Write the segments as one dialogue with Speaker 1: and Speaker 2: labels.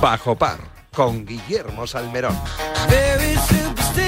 Speaker 1: Bajo Par con Guillermo Salmerón.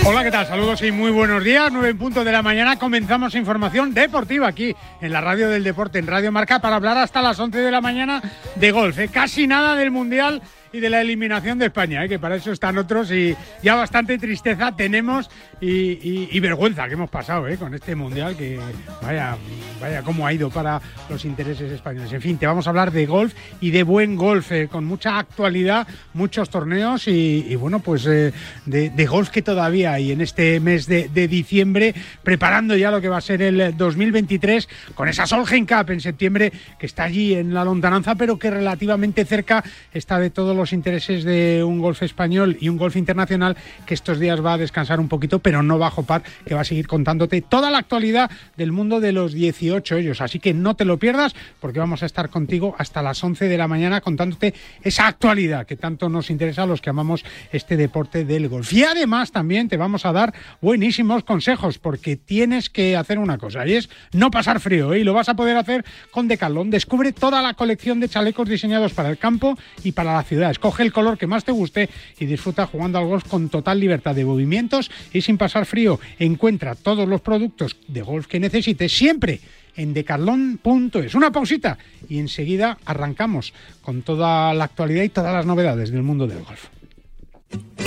Speaker 2: Hola, ¿qué tal? Saludos y muy buenos días. Nueve en punto de la mañana comenzamos información deportiva aquí en la radio del deporte, en Radio Marca, para hablar hasta las 11 de la mañana de golf. ¿eh? Casi nada del Mundial y de la eliminación de España, ¿eh? que para eso están otros y ya bastante tristeza tenemos y, vergüenza que hemos pasado ¿eh? con este mundial que vaya, vaya cómo ha ido para los intereses españoles. En fin, te vamos a hablar de golf y de buen golf, con mucha actualidad, muchos torneos y, bueno, pues de, golf que todavía hay en este mes de, de, diciembre, preparando ya lo que va a ser el 2023 con esa Solheim Cup en septiembre que está allí en la lontananza, pero que relativamente cerca está de todos los intereses de un golf español y un golf internacional que estos días va a descansar un poquito, pero no bajo par, que va a seguir contándote toda la actualidad del mundo de los 18 ellos. Así que no te lo pierdas porque vamos a estar contigo hasta las 11 de la mañana contándote esa actualidad que tanto nos interesa a los que amamos este deporte del golf. Y además también te vamos a dar buenísimos consejos porque tienes que hacer una cosa y es no pasar frío y lo vas a poder hacer con Decathlon. Descubre toda la colección de chalecos diseñados para el campo y para la ciudad Escoge el color que más te guste y disfruta jugando al golf con total libertad de movimientos y sin pasar frío. Encuentra todos los productos de golf que necesites siempre en decathlon.es. Una pausita y enseguida arrancamos con toda la actualidad y todas las novedades del mundo del golf.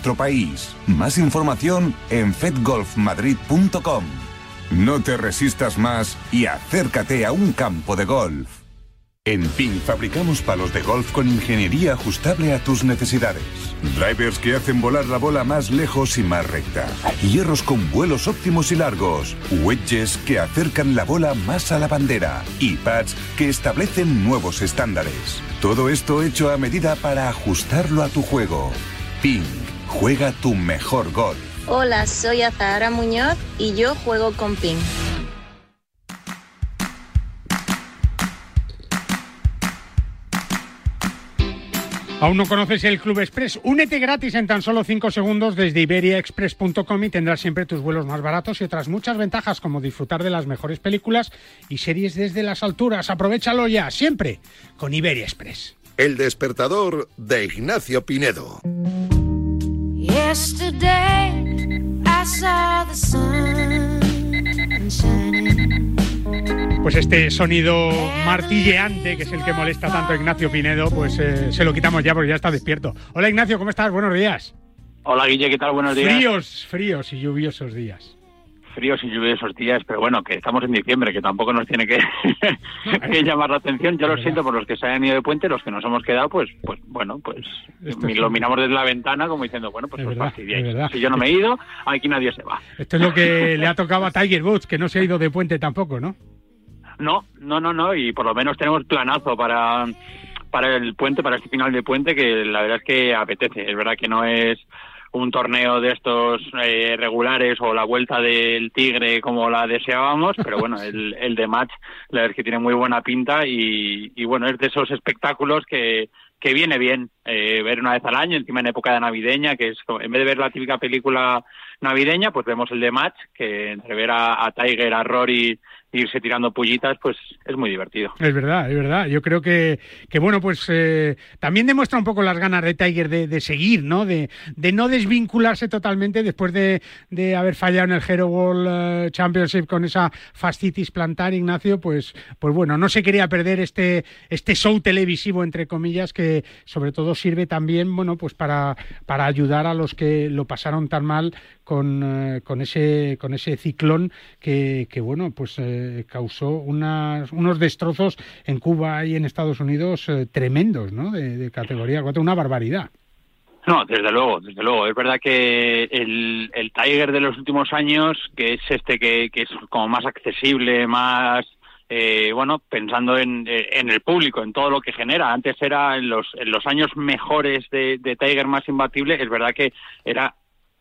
Speaker 3: país. Más información en fedgolfmadrid.com. No te resistas más y acércate a un campo de golf. En PIN fabricamos palos de golf con ingeniería ajustable a tus necesidades. Drivers que hacen volar la bola más lejos y más recta. Hierros con vuelos óptimos y largos. Wedges que acercan la bola más a la bandera. Y pads que establecen nuevos estándares. Todo esto hecho a medida para ajustarlo a tu juego. PIN. Juega tu mejor golf.
Speaker 4: Hola, soy Azahara Muñoz y yo juego con PIN.
Speaker 2: ¿Aún no conoces el Club Express? Únete gratis en tan solo 5 segundos desde iberiaexpress.com y tendrás siempre tus vuelos más baratos y otras muchas ventajas como disfrutar de las mejores películas y series desde las alturas. Aprovechalo ya, siempre con Iberia Express.
Speaker 1: El despertador de Ignacio Pinedo.
Speaker 2: Pues este sonido martilleante, que es el que molesta tanto a Ignacio Pinedo, pues eh, se lo quitamos ya porque ya está despierto. Hola Ignacio, ¿cómo estás? Buenos días.
Speaker 5: Hola Guille, ¿qué tal? Buenos días.
Speaker 2: Fríos, fríos y lluviosos días.
Speaker 5: Fríos y lluviosos días, pero bueno, que estamos en diciembre, que tampoco nos tiene que, que llamar la atención. Yo lo siento por los que se hayan ido de puente, los que nos hemos quedado, pues, pues bueno, pues
Speaker 2: Esto
Speaker 5: lo miramos desde la ventana como diciendo, bueno, pues
Speaker 2: Es
Speaker 5: os
Speaker 2: verdad,
Speaker 5: fastidiáis.
Speaker 2: es.
Speaker 5: Si yo no me he ido, aquí nadie se va.
Speaker 2: Esto es lo que le ha tocado a Tiger Woods, que no se ha ido de puente tampoco, ¿no?
Speaker 5: No, no, no, no, y por lo menos tenemos planazo para, para el puente, para este final de puente, que la verdad es que apetece. Es verdad que no es un torneo de estos eh, regulares o la vuelta del Tigre como la deseábamos, pero bueno, el, el de match la verdad es que tiene muy buena pinta y, y bueno, es de esos espectáculos que, que viene bien eh, ver una vez al año, encima en época de navideña, que es en vez de ver la típica película navideña, pues vemos el de match, que entre ver a, a Tiger, a Rory irse tirando pullitas, pues es muy divertido.
Speaker 2: Es verdad, es verdad. Yo creo que, que bueno, pues eh, también demuestra un poco las ganas de Tiger de, de seguir, ¿no? De, de no desvincularse totalmente después de, de haber fallado en el Hero World eh, Championship con esa fascitis plantar, Ignacio, pues, pues bueno, no se quería perder este, este show televisivo, entre comillas, que sobre todo sirve también, bueno, pues para, para ayudar a los que lo pasaron tan mal con, eh, con ese con ese ciclón que, que bueno pues eh, causó unas, unos destrozos en Cuba y en Estados Unidos eh, tremendos no de, categoría 4 una barbaridad
Speaker 5: No, desde luego, desde luego. Es verdad que el, el Tiger de los últimos años, que es este que, que es como más accesible, más, eh, bueno, pensando en, eh, en el público, en todo lo que genera. Antes era en los, en los años mejores de, de Tiger más imbatible, es verdad que era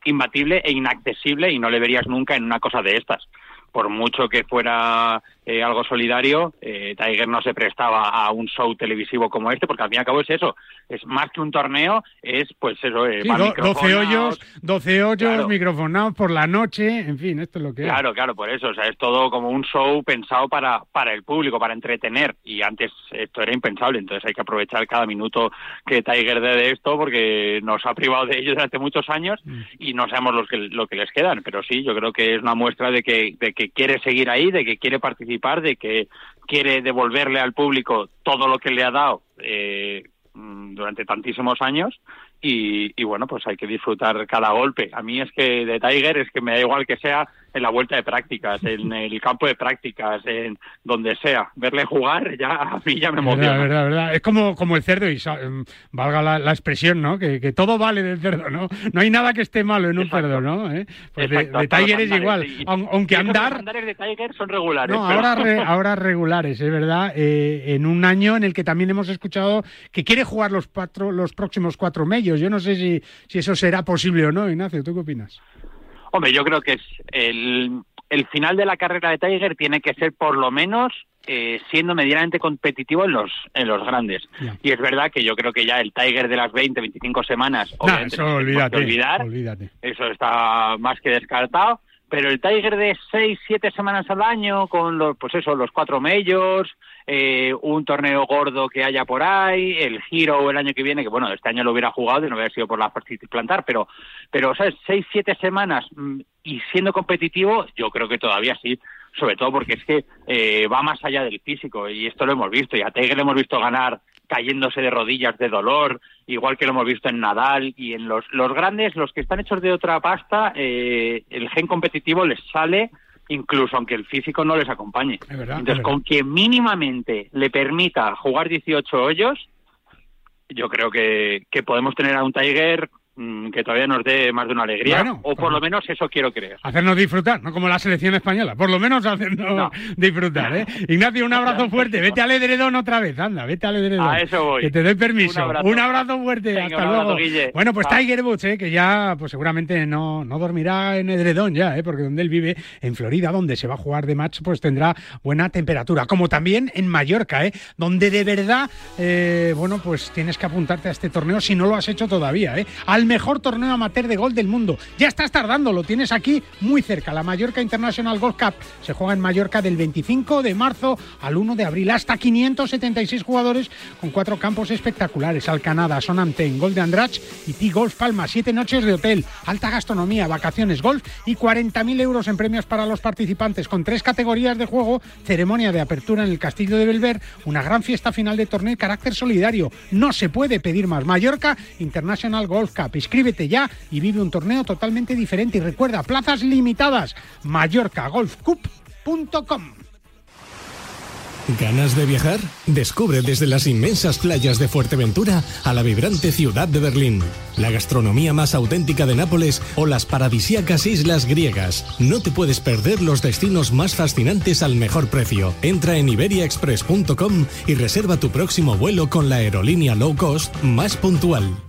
Speaker 5: imbatible e inaccesible y no le verías nunca en una cosa de estas. Por mucho que fuera eh, algo solidario, eh, Tiger no se prestaba a un show televisivo como este, porque al fin y al cabo es eso, es más que un torneo, es pues eso, eh,
Speaker 2: Sí,
Speaker 5: van
Speaker 2: do- 12
Speaker 5: microfonados,
Speaker 2: hoyos 12 hoyos
Speaker 5: Claro.
Speaker 2: microfonados por la noche en fin esto es lo que.
Speaker 5: Claro, claro, por eso, o sea, es todo como un show pensado para, para el público, para entretener, y antes esto era impensable, entonces hay que aprovechar cada minuto que Tiger dé de esto, porque nos ha privado de ello durante muchos años
Speaker 2: Mm.
Speaker 5: y no sabemos los que, lo que les quedan, pero sí, yo creo que es una muestra de que, de que quiere seguir ahí, de que quiere participar, de que quiere devolverle al público todo lo que le ha dado eh, mm, durante tantísimos años y, y bueno, pues hay que disfrutar cada golpe. A mí es que de Tiger es que me da igual que sea en la vuelta de prácticas, en el campo de prácticas, en donde sea. Verle jugar ya a mí ya me emociona.
Speaker 2: verdad, verdad. Es como, como el cerdo, y em, valga la, la expresión, ¿no? Que, que todo vale del cerdo, ¿no? No hay nada que esté malo en un
Speaker 5: Exacto.
Speaker 2: cerdo, ¿no? ¿Eh? Pues de,
Speaker 5: Exacto,
Speaker 2: Tiger es igual.
Speaker 5: y-
Speaker 2: Aunque
Speaker 5: y
Speaker 2: andar,
Speaker 5: Los andares de Tiger son regulares.
Speaker 2: No,
Speaker 5: pero-
Speaker 2: ahora, re- ahora regulares, es verdad. eh, en un año en el que también hemos escuchado que quiere jugar los, cuatro, los próximos cuatro medios. Yo no sé si, si eso será posible o no, Ignacio. ¿Tú qué opinas?
Speaker 5: Hombre, yo creo que es el, el final de la carrera de Tiger tiene que ser por lo menos eh, siendo medianamente competitivo en los en los grandes. Y es verdad que yo creo que ya el Tiger de las 20, 25 semanas,
Speaker 2: Nah, eso olvídate.
Speaker 5: olvidar,
Speaker 2: olvídate.
Speaker 5: eso está más que descartado. Pero el Tiger de 6, 7 semanas al año, con los, pues eso, los cuatro majors, eh, un torneo gordo que haya por ahí, el Giro el año que viene, que bueno, este año lo hubiera jugado y no hubiera sido por la plantar, pero, pero ¿sabes? 6, 7 semanas mm, y siendo competitivo, yo creo que todavía sí. Sobre todo porque es que eh, va más allá del físico y esto lo hemos visto. Y a Tiger le hemos visto ganar cayéndose de rodillas de dolor, igual que lo hemos visto en Nadal y en los, los grandes, los que están hechos de otra pasta, eh, el gen competitivo les sale incluso aunque el físico no les acompañe.
Speaker 2: Es verdad, es
Speaker 5: Entonces, con que mínimamente le permita jugar 18 hoyos, yo creo que, que podemos tener a un Tiger que todavía nos dé más de una alegría, o por lo menos eso quiero creer.
Speaker 2: Hacernos disfrutar, no como la selección española, por lo menos hacernos disfrutar. ¿eh? Ignacio, un abrazo fuerte, vete al edredón otra vez, anda, vete al edredón.
Speaker 5: A eso voy.
Speaker 2: Que te doy permiso. Un abrazo, fuerte, hasta luego. Bueno, pues Tiger Woods, ¿eh? que ya pues seguramente no, no dormirá en edredón ya, ¿eh? porque donde él vive, en Florida, donde se va a jugar de match, pues tendrá buena temperatura, como también en Mallorca, ¿eh? donde de verdad, eh, bueno, pues tienes que apuntarte a este torneo si no lo has hecho todavía, ¿eh? al mejor torneo amateur de golf del mundo. Ya estás tardando, lo tienes aquí muy cerca. La Mallorca International Golf Cup se juega en Mallorca del 25 de marzo al 1 de abril. Hasta 576 jugadores con cuatro campos espectaculares. Alcanada, Sonanten, Golden Andrach y T-Golf Palma. Siete noches de hotel, alta gastronomía, vacaciones, golf y 40.000 euros en premios para los participantes con tres categorías de juego, ceremonia de apertura en el Castillo de Belver, una gran fiesta final de torneo y carácter solidario. No se puede pedir más. Mallorca International Golf Cup. Inscríbete ya y vive un torneo totalmente diferente. Y recuerda, plazas limitadas. MallorcaGolfCup.com.
Speaker 6: ¿Ganas de viajar? Descubre desde las inmensas playas de Fuerteventura a la vibrante ciudad de Berlín, la gastronomía más auténtica de Nápoles o las paradisíacas islas griegas. No te puedes perder los destinos más fascinantes al mejor precio. Entra en iberiaexpress.com y reserva tu próximo vuelo con la aerolínea low cost más puntual.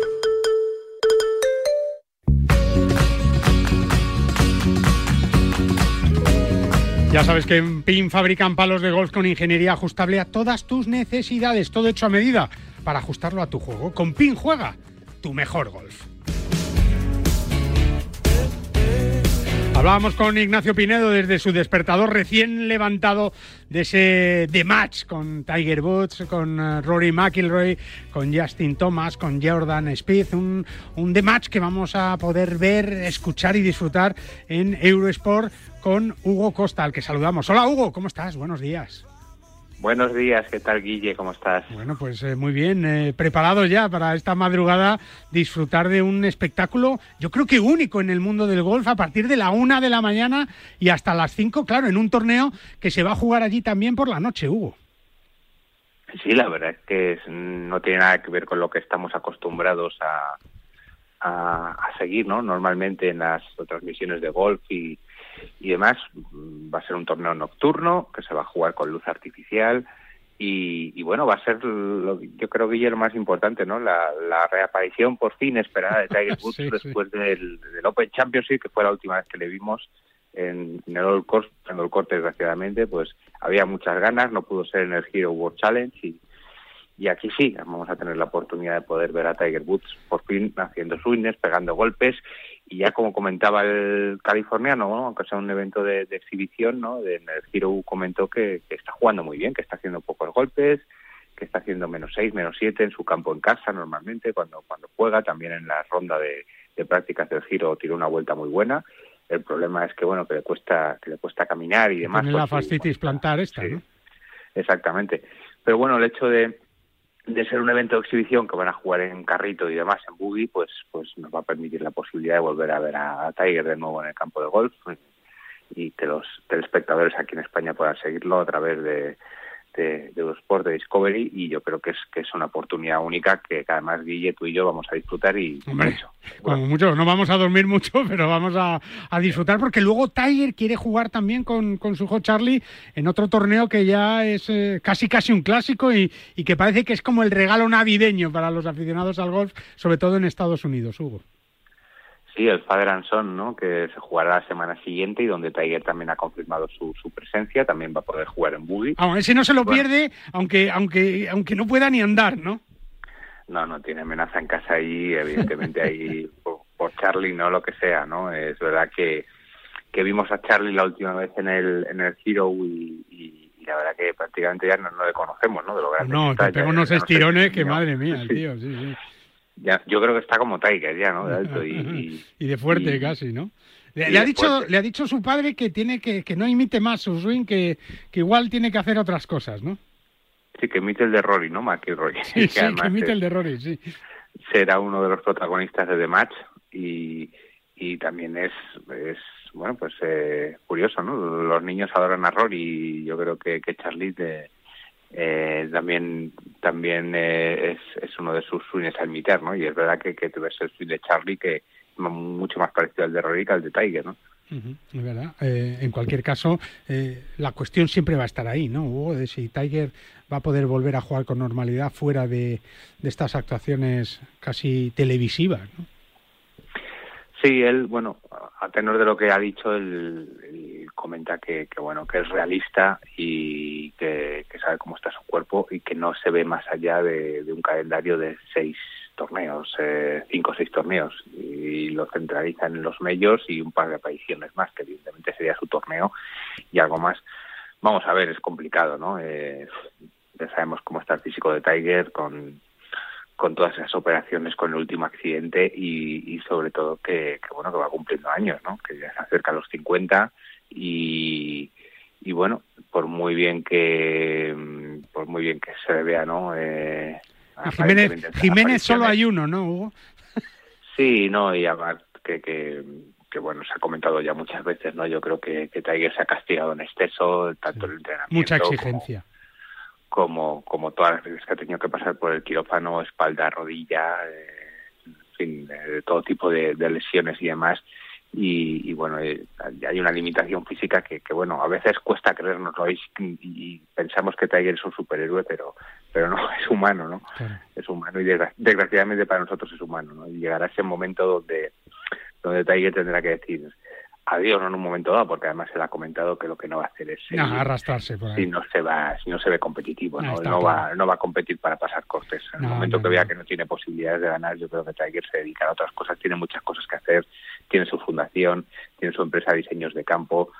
Speaker 2: Ya sabes que en PIN fabrican palos de golf con ingeniería ajustable a todas tus necesidades, todo hecho a medida para ajustarlo a tu juego. Con PIN juega tu mejor golf. Hablábamos con Ignacio Pinedo desde su despertador recién levantado de ese de match con Tiger Woods, con eh, Rory McIlroy, con Justin Thomas, con Jordan Spieth, un, un de match que vamos a poder ver, escuchar y disfrutar en Eurosport con Hugo Costa, al que saludamos. Hola Hugo, ¿cómo estás? Buenos días.
Speaker 7: Buenos días, ¿qué tal Guille? ¿Cómo estás?
Speaker 2: Bueno, pues eh, muy bien, eh, preparado ya para esta madrugada disfrutar de un espectáculo, yo creo que único en el mundo del golf, a partir de la una de la mañana y hasta las cinco, claro, en un torneo que se va a jugar allí también por la noche, Hugo.
Speaker 7: Sí, la verdad es que no tiene nada que ver con lo que estamos acostumbrados a, a seguir, ¿no? Normalmente en las transmisiones de golf y, y demás. Va a ser un torneo nocturno que se va a jugar con luz artificial y, bueno, va a ser, lo, yo creo que lo más importante, ¿no? La, reaparición por fin esperada de Tiger Woods después del, Open Championship, que fue la última vez que le vimos en, el Old Course, en el Corte desgraciadamente, pues había muchas ganas, no pudo ser en el Hero World Challenge y, y aquí sí, vamos a tener la oportunidad de poder ver a Tiger Woods por fin haciendo swings, pegando golpes y ya como comentaba el californiano, aunque sea un evento de, exhibición, ¿no? De, el Hero comentó que, está jugando muy bien, que está haciendo pocos golpes, que está haciendo menos seis, menos siete en su campo en casa normalmente cuando cuando juega, también en la ronda de, prácticas del Giro tiró una vuelta muy buena. El problema es que bueno que le cuesta que le cuesta caminar y demás.
Speaker 2: Tiene la pues fascitis plantar esta, ¿no?
Speaker 7: Exactamente. pero bueno, el hecho de, de ser un evento de exhibición que van a jugar en carrito y demás en buggy, pues, pues nos va a permitir la posibilidad de volver a ver a, Tiger de nuevo en el campo de golf. Y que los telespectadores aquí en España puedan seguirlo a través de, de, de Eurosport, de Discovery, y yo creo que es que es una oportunidad única que, además Guille, tú y yo vamos a disfrutar y
Speaker 2: Como mucho, no vamos a dormir mucho, pero vamos a, disfrutar porque luego Tiger quiere jugar también con, con su hijo Charlie en otro torneo que ya es eh, casi casi un clásico y, y que parece que es como el regalo navideño para los aficionados al golf, sobre todo en Estados Unidos, Hugo.
Speaker 7: Sí, el Father and Son, ¿no? que se jugará la semana siguiente y donde Tiger también ha confirmado su, su presencia, también va a poder jugar en buggy.
Speaker 2: Ah, ese no se lo pierde, aunque, aunque, aunque no pueda ni andar, ¿no?
Speaker 7: No, no tiene amenaza en casa ahí, evidentemente ahí por, Charlie, no lo que sea, ¿no? Es verdad que, que vimos a Charlie la última vez en el, en el Hero y, la verdad que prácticamente ya no, le conocemos, ¿no? De lo grande
Speaker 2: no, que, unos estirones que madre mía, el tío, sí, sí
Speaker 7: yo creo que está como Tiger ya, ¿no? De alto y,
Speaker 2: y, de fuerte casi, ¿no? Le, ha dicho, le ha dicho su padre que tiene que, que no imite más su swing, que, que igual tiene que hacer otras cosas, ¿no?
Speaker 7: Sí, que imite el de Rory, ¿no? McIlroy.
Speaker 2: Sí, sí, que imite el de Rory, sí.
Speaker 7: Será uno de los protagonistas de The Match y, y también es, es bueno, pues eh, curioso, ¿no? Los niños adoran a Rory y yo creo que, que Charlie de, eh, también también eh, es, es, uno de sus sueños a imitar, ¿no? Y es verdad que, que tú el swing de Charlie que es mucho más parecido al de Rory que al de Tiger, ¿no?
Speaker 2: es verdad. Eh, en cualquier caso, la cuestión siempre va a estar ahí, ¿no? Hugo, de si Tiger va a poder volver a jugar con normalidad fuera de, de estas actuaciones casi televisivas, ¿no?
Speaker 7: Sí, él, bueno, a tenor de lo que ha dicho, él, comenta que, que, bueno, que es realista y que, sabe cómo está su cuerpo y que no se ve más allá de, un calendario de seis torneos, eh, cinco o seis torneos, y lo centraliza en los medios y un par de apariciones más, que evidentemente sería su torneo y algo más. Vamos a ver, es complicado, ¿no? Eh, ya sabemos cómo está el físico de Tiger con con todas esas operaciones con el último accidente y, sobre todo que, bueno que va cumpliendo años no que ya se acerca a los 50 y, y bueno por muy bien que por muy bien que se vea no eh,
Speaker 2: Jiménez, Jiménez solo hay uno no Hugo
Speaker 7: sí no y además que, que que bueno, se ha comentado ya muchas veces, ¿no? Yo creo que, que Tiger se ha castigado en exceso, tanto el entrenamiento.
Speaker 2: Mucha exigencia
Speaker 7: como, como todas las veces que ha tenido que pasar por el quirófano, espalda, rodilla, eh, en fin, de todo tipo de, lesiones y demás. Y, bueno, eh, hay una limitación física que, que, bueno, a veces cuesta creernoslo y, y pensamos que Tiger es un superhéroe, pero pero no, es humano, ¿no? Es humano y desgraciadamente para nosotros es humano, ¿no? Y llegará ese momento donde, donde Tiger tendrá que decir, adiós en un momento dado, porque además se le ha comentado que lo que no va a hacer es
Speaker 2: arrastrarse
Speaker 7: si no se va, si no se ve competitivo, no, no, va, no va a competir para pasar cortes. En el momento que vea que no tiene posibilidades de ganar, yo creo que Tiger se dedica a otras cosas, tiene muchas cosas que hacer, tiene su fundación, tiene su empresa de diseños de campo,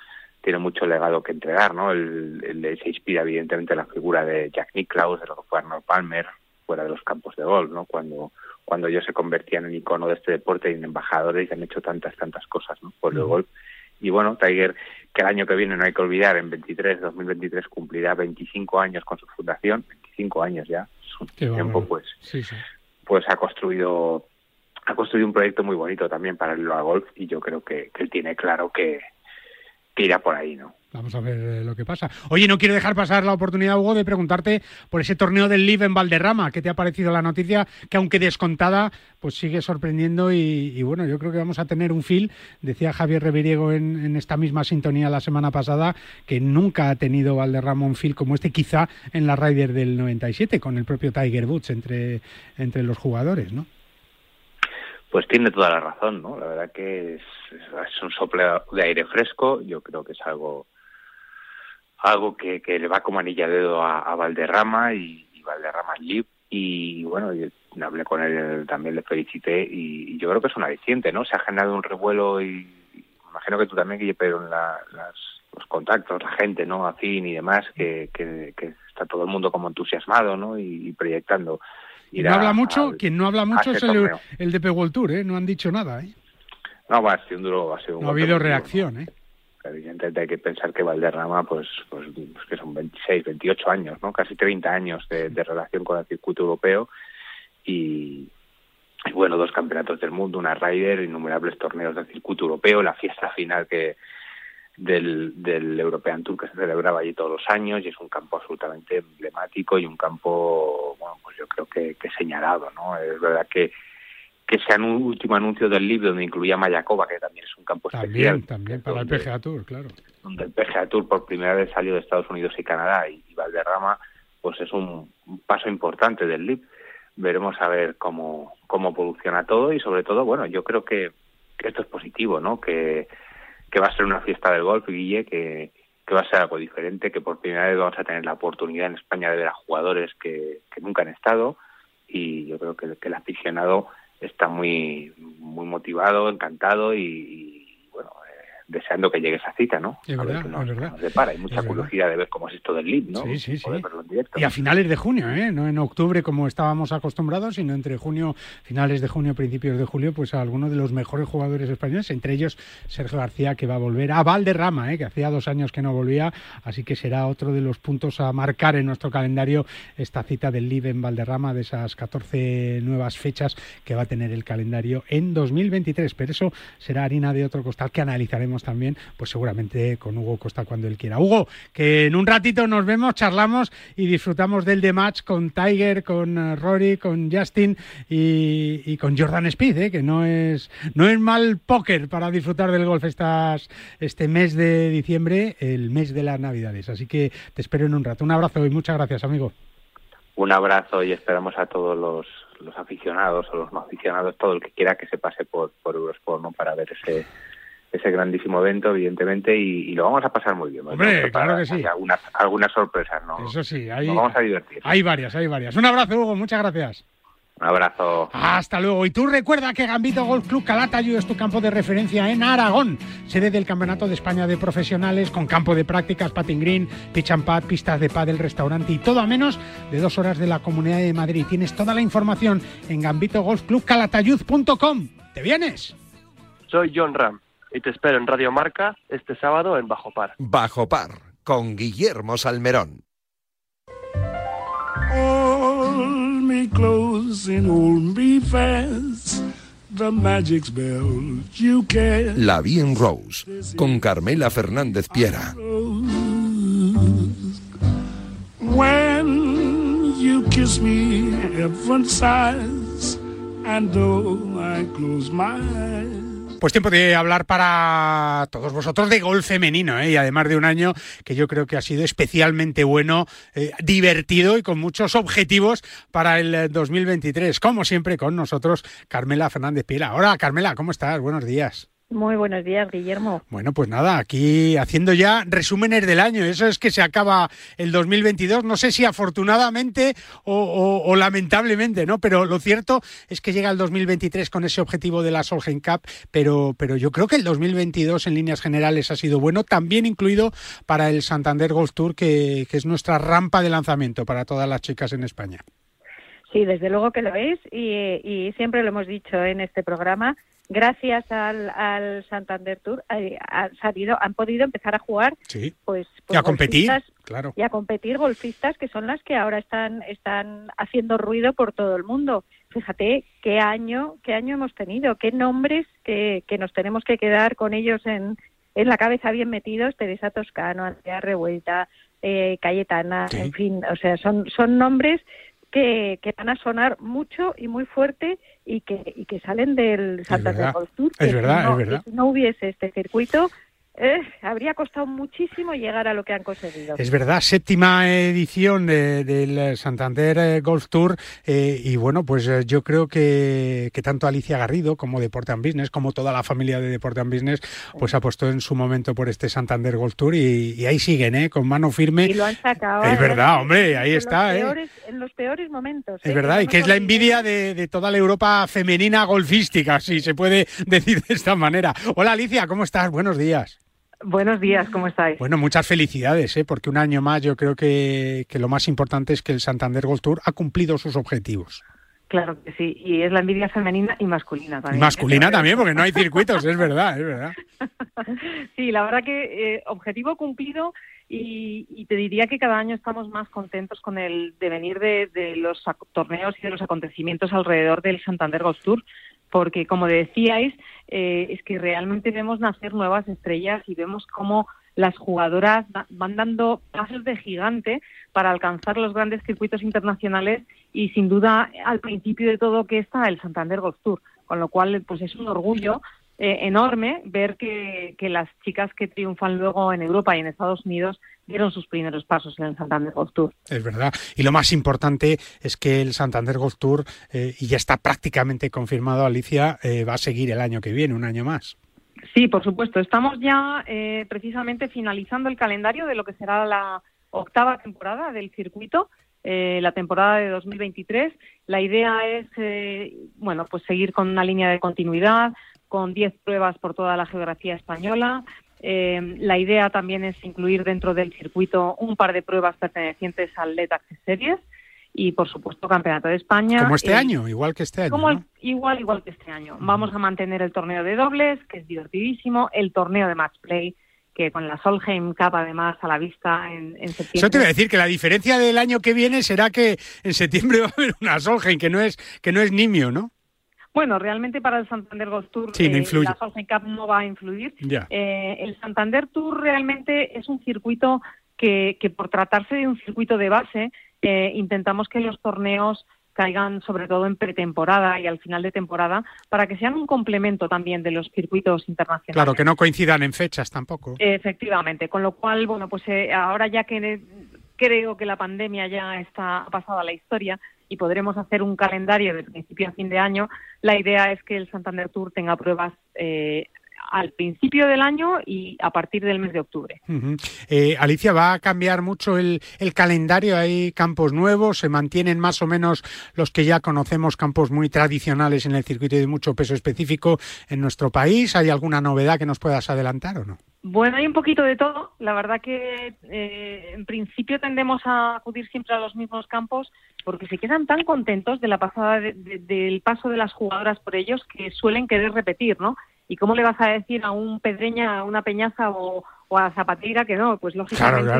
Speaker 7: tiene mucho legado que entregar, ¿no? El, el, se inspira evidentemente en la figura de Jack Nicklaus, de lo que fue Arnold Palmer, fuera de los campos de golf, ¿no? Cuando cuando ellos se convertían en icono de este deporte y en embajadores y han hecho tantas, tantas cosas ¿no? por el golf. Y bueno, Tiger, que el año que viene no hay que olvidar, en 23, 2023 cumplirá 25 años con su fundación, 25 años ya, su tiempo, pues, pues ha construido ha construido un proyecto muy bonito también para el golf y yo creo que, que él tiene claro que, que irá por ahí, ¿no?
Speaker 2: Vamos a ver eh, lo que pasa. Oye, no quiero dejar pasar la oportunidad, Hugo, de preguntarte por ese torneo del Live en Valderrama. ¿Qué te ha parecido la noticia? Que aunque descontada, pues sigue sorprendiendo y, bueno, yo creo que vamos a tener un feel. Decía Javier Reveriego en, esta misma sintonía la semana pasada que nunca ha tenido Valderrama un feel como este, quizá en la Ryder del 97, con el propio Tiger Woods entre, entre los jugadores, ¿no?
Speaker 7: Pues tiene toda la razón, ¿no? La verdad que es, es un soplo de aire fresco. Yo creo que es algo algo que, que le va como anilla de dedo a, Valderrama y, Valderrama Lip y bueno, yo hablé con él también, le felicité y, yo creo que es una aliciente, ¿no? Se ha generado un revuelo y, imagino que tú también, que pero la, las, los contactos, la gente, ¿no? Afín y demás, que, que, está todo el mundo como entusiasmado, ¿no? Y, proyectando.
Speaker 2: Y no habla mucho, quien no habla mucho es el, el, de World Tour, ¿eh? No han dicho nada, ¿eh?
Speaker 7: No, va a ser un duro, va a ser un
Speaker 2: No ha habido reacción, ¿eh?
Speaker 7: Evidentemente hay que pensar que Valderrama, pues, pues, pues que son 26, 28 años, ¿no? Casi 30 años de, relación con el circuito europeo y, bueno, dos campeonatos del mundo, una Ryder, innumerables torneos del circuito europeo, la fiesta final que del, del European Tour que se celebraba allí todos los años y es un campo absolutamente emblemático y un campo, bueno, pues yo creo que, que señalado, ¿no? Es verdad que que sea un último anuncio del libro donde incluía Mayakoba, que también es un campo
Speaker 2: especial. También, para el PGA Tour, claro.
Speaker 7: Donde el PGA Tour por primera vez salió de Estados Unidos y Canadá y, Valderrama, pues es un, paso importante del LIB. Veremos a ver cómo, cómo evoluciona todo y sobre todo, bueno, yo creo que, esto es positivo, ¿no? Que, que va a ser una fiesta del golf, Guille, que, que va a ser algo diferente, que por primera vez vamos a tener la oportunidad en España de ver a jugadores que, nunca han estado y yo creo que, que el aficionado está muy, muy motivado, encantado y, deseando que llegue esa cita, ¿no?
Speaker 2: Es verdad, es verdad.
Speaker 7: Hay mucha curiosidad de ver cómo es esto del lead, ¿no?
Speaker 2: Sí, sí, sí. Y a finales de junio, ¿eh? No en octubre como estábamos acostumbrados, sino entre junio, finales de junio, principios de julio, pues a algunos de los mejores jugadores españoles, entre ellos Sergio García, que va a volver a Valderrama, ¿eh? que hacía dos años que no volvía, así que será otro de los puntos a marcar en nuestro calendario esta cita del LIB en Valderrama, de esas 14 nuevas fechas que va a tener el calendario en 2023. Pero eso será harina de otro costal que analizaremos también, pues seguramente con Hugo Costa cuando él quiera. Hugo, que en un ratito nos vemos, charlamos y disfrutamos del The Match con Tiger, con eh, Rory, con Justin y, con Jordan Speed, ¿eh? que no es, no es mal póker para disfrutar del golf estas, este mes de diciembre, el mes de las Navidades. Así que te espero en un rato. Un abrazo y muchas gracias, amigo.
Speaker 7: Un abrazo y esperamos a todos los, los aficionados o los no aficionados, todo el que quiera que se pase por, por Eurosport para ver ese ese grandísimo evento, evidentemente, y, lo vamos a pasar muy bien.
Speaker 2: Hombre, claro que sí.
Speaker 7: Algunas, algunas sorpresas, ¿no?
Speaker 2: Eso sí,
Speaker 7: hay, Nos vamos a divertir.
Speaker 2: Hay varias, hay varias. Un abrazo, Hugo, muchas gracias.
Speaker 7: Un abrazo.
Speaker 2: Hasta luego. Y tú recuerda que Gambito Golf Club Calatayud es tu campo de referencia en Aragón, sede del Campeonato de España de Profesionales, con campo de prácticas, patin green, pitch and pad, pistas de pádel, restaurante y todo a menos de dos horas de la Comunidad de Madrid. Tienes toda la información en gambitogolfclubcalatayud.com. ¿Te vienes?
Speaker 8: Soy John Ram y te espero en Radio Marca este sábado en Bajo Par.
Speaker 1: Bajo Par, con Guillermo Salmerón. La Bien Rose, con Carmela Fernández Piera. When you kiss me, heaven sighs, and though I close my eyes.
Speaker 2: Pues tiempo de hablar para todos vosotros de golf femenino, ¿eh? y además de un año que yo creo que ha sido especialmente bueno, eh, divertido y con muchos objetivos para el 2023. Como siempre, con nosotros, Carmela Fernández Piela. Hola, Carmela, ¿cómo estás? Buenos días.
Speaker 9: Muy buenos días, Guillermo.
Speaker 2: Bueno, pues nada, aquí haciendo ya resúmenes del año. Eso es que se acaba el 2022. No sé si afortunadamente o, lamentablemente, ¿no? Pero lo cierto es que llega el 2023 con ese objetivo de la Solheim Cup, pero, pero yo creo que el 2022 en líneas generales ha sido bueno, también incluido para el Santander Golf Tour, que, que es nuestra rampa de lanzamiento para todas las chicas en España.
Speaker 9: Sí, desde luego que lo es y, y siempre lo hemos dicho en este programa gracias al, Santander Tour eh, han sabido, han podido empezar a jugar pues,
Speaker 2: y a competir claro.
Speaker 9: y a competir golfistas que son las que ahora están están haciendo ruido por todo el mundo. Fíjate qué año qué año hemos tenido qué nombres que, que nos tenemos que quedar con ellos en, en la cabeza bien metidos. Teresa Toscano Andrea Revuelta eh, Cayetana en fin o sea son son nombres que, que, van a sonar mucho y muy fuerte y que, y que salen del Santander Golf Tour.
Speaker 2: Es verdad, es verdad.
Speaker 9: si no hubiese este circuito, eh, habría costado muchísimo llegar a lo que han conseguido.
Speaker 2: Es verdad, séptima edición del Santander eh, Golf Tour eh, y bueno, pues yo creo que, que, tanto Alicia Garrido como Deporte and Business, como toda la familia de Deporte and Business, pues apostó en su momento por este Santander Golf Tour y, ahí siguen, ¿eh? con mano firme.
Speaker 9: Y lo han sacado.
Speaker 2: Es verdad, hombre, ahí está.
Speaker 9: en los peores momentos.
Speaker 2: Es verdad, y que es la envidia de, de toda la Europa femenina golfística, si se puede decir de esta manera. Hola Alicia, ¿cómo estás? Buenos días.
Speaker 10: Buenos días, ¿cómo estáis?
Speaker 2: Bueno, muchas felicidades, ¿eh? porque un año más yo creo que, que, lo más importante es que el Santander Gold Tour ha cumplido sus objetivos.
Speaker 10: Claro que sí, y es la envidia femenina y masculina también.
Speaker 2: Masculina también, porque no hay circuitos, es verdad, es verdad.
Speaker 10: Sí, la verdad que eh, objetivo cumplido y, te diría que cada año estamos más contentos con el devenir de, de los torneos y de los acontecimientos alrededor del Santander Golf Tour, porque como decíais, eh, es que realmente vemos nacer nuevas estrellas y vemos cómo las jugadoras van dando pasos de gigante para alcanzar los grandes circuitos internacionales y sin duda al principio de todo que está el Santander Golf Tour, con lo cual pues es un orgullo eh, enorme ver que, las chicas que triunfan luego en Europa y en Estados Unidos dieron sus primeros pasos en el Santander Golf Tour.
Speaker 2: Es verdad. Y lo más importante es que el Santander Golf Tour, eh, y ya está prácticamente confirmado, Alicia, eh, va a seguir el año que viene, un año más.
Speaker 10: Sí, por supuesto. Estamos ya eh, precisamente finalizando el calendario de lo que será la octava temporada del circuito, eh, la temporada de 2023. La idea es, eh, bueno, pues seguir con una línea de continuidad, con 10 pruebas por toda la geografía española. la idea también es incluir dentro del circuito un par de pruebas pertenecientes al LED Access Series y por supuesto Campeonato de España.
Speaker 2: Como este año, igual que este año.
Speaker 10: Como igual, igual que este año. Vamos a mantener el torneo de dobles, que es divertidísimo, el torneo de match play, que con la Solheim Cup además a la vista en, septiembre.
Speaker 2: Eso te voy a decir que la diferencia del año que viene será que en septiembre va a haber una Solheim que no es que no es nimio, ¿no?
Speaker 10: Bueno, realmente para el Santander Golf Tour
Speaker 2: eh,
Speaker 10: la Solheim Cup no va a influir. Eh, el Santander Tour realmente es un circuito que, que por tratarse de un circuito de base eh, intentamos que los torneos caigan sobre todo en pretemporada y al final de temporada para que sean un complemento también de los circuitos internacionales.
Speaker 2: Claro, que no coincidan en fechas tampoco.
Speaker 10: Efectivamente, con lo cual, bueno, pues eh, ahora ya que creo que la pandemia ya está pasada a la historia y podremos hacer un calendario de principio a fin de año, la idea es que el Santander Tour tenga pruebas eh, al principio del año y a partir del mes de octubre.
Speaker 2: Eh, Alicia, ¿va a cambiar mucho el, calendario? ¿Hay campos nuevos? ¿Se mantienen más o menos los que ya conocemos, campos muy tradicionales en el circuito y de mucho peso específico en nuestro país? ¿Hay alguna novedad que nos puedas adelantar o no?
Speaker 10: Bueno, hay un poquito de todo. La verdad que eh, en principio tendemos a acudir siempre a los mismos campos porque se quedan tan contentos de la pasada del paso de las jugadoras por ellos que suelen querer repetir, ¿no? ¿Y cómo le vas a decir a un Pedreña, a una Peñaza o, a Zapateira que no? Pues lógicamente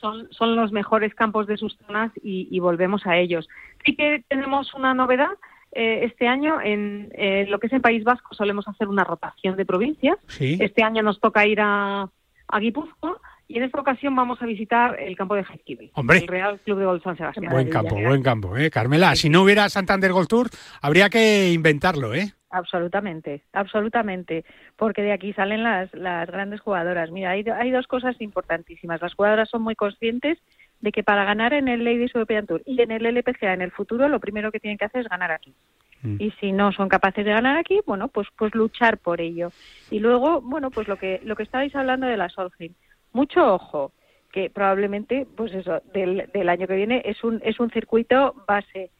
Speaker 10: Son, son los mejores campos de sus zonas y, volvemos a ellos. Sí que tenemos una novedad. Eh, este año en lo que es el País Vasco solemos hacer una rotación de provincias. Este año nos toca ir a, a Guipúzcoa y en esta ocasión vamos a visitar el campo de Jaizkibel, el Real Club de Golf San Sebastián.
Speaker 2: Buen campo, buen campo, ¿eh? Carmela. Si no hubiera Santander Golf Tour, habría que inventarlo, ¿eh?
Speaker 9: Absolutamente, absolutamente, porque de aquí salen las, las grandes jugadoras. Mira, hay, hay dos cosas importantísimas. Las jugadoras son muy conscientes de que para ganar en el Ladies European Tour y en el LPGA en el futuro, lo primero que tienen que hacer es ganar aquí. Mm. Y si no son capaces de ganar aquí, bueno, pues pues luchar por ello. Y luego, bueno, pues lo que lo que estabais hablando de la Solheim, mucho ojo, que probablemente, pues eso, del, del año que viene es un es un circuito base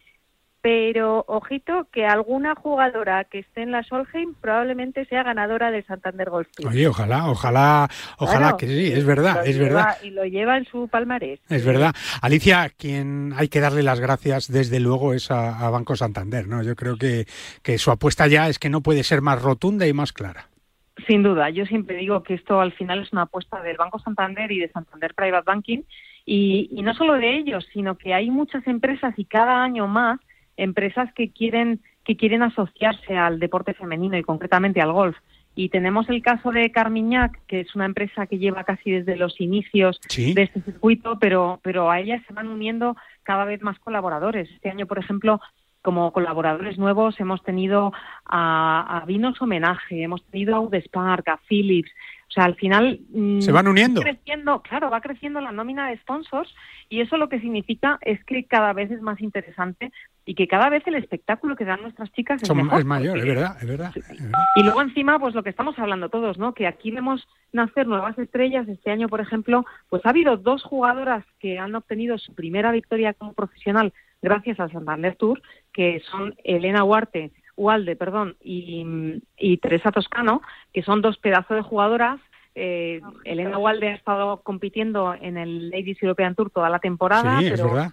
Speaker 9: pero ojito que alguna jugadora que esté en la Solheim probablemente sea ganadora del Santander Golf Tour.
Speaker 2: Oye, ojalá, ojalá, ojalá que sí, es verdad, es verdad.
Speaker 9: Y lo lleva en su palmarés.
Speaker 2: Es verdad. Alicia, quien hay que darle las gracias desde luego es a, Banco Santander, ¿no? Yo creo que, que su apuesta ya es que no puede ser más rotunda y más clara.
Speaker 10: Sin duda, yo siempre digo que esto al final es una apuesta del Banco Santander y de Santander Private Banking y, y no solo de ellos, sino que hay muchas empresas y cada año más empresas que quieren que quieren asociarse al deporte femenino y concretamente al golf. Y tenemos el caso de Carmiñac, que es una empresa que lleva casi desde los inicios de este circuito, pero, pero a ella se van uniendo cada vez más colaboradores. Este año, por ejemplo, como colaboradores nuevos hemos tenido a, a Vinos Homenaje, hemos tenido a Udespark, a Philips, o sea, al final...
Speaker 2: Mm, Se van uniendo.
Speaker 10: creciendo, claro, va creciendo la nómina de sponsors y eso lo que significa es que cada vez es más interesante y que cada vez el espectáculo que dan nuestras chicas es, mejor,
Speaker 2: es mayor, es verdad, es verdad,
Speaker 10: Y luego encima, pues lo que estamos hablando todos, ¿no? Que aquí vemos nacer nuevas estrellas. Este año, por ejemplo, pues ha habido dos jugadoras que han obtenido su primera victoria como profesional gracias al Santander Tour, que son Elena Huarte Ualde, perdón, y, Teresa Toscano, que son dos pedazos de jugadoras. Eh, Elena Ualde ha estado compitiendo en el Ladies European Tour toda la temporada, pero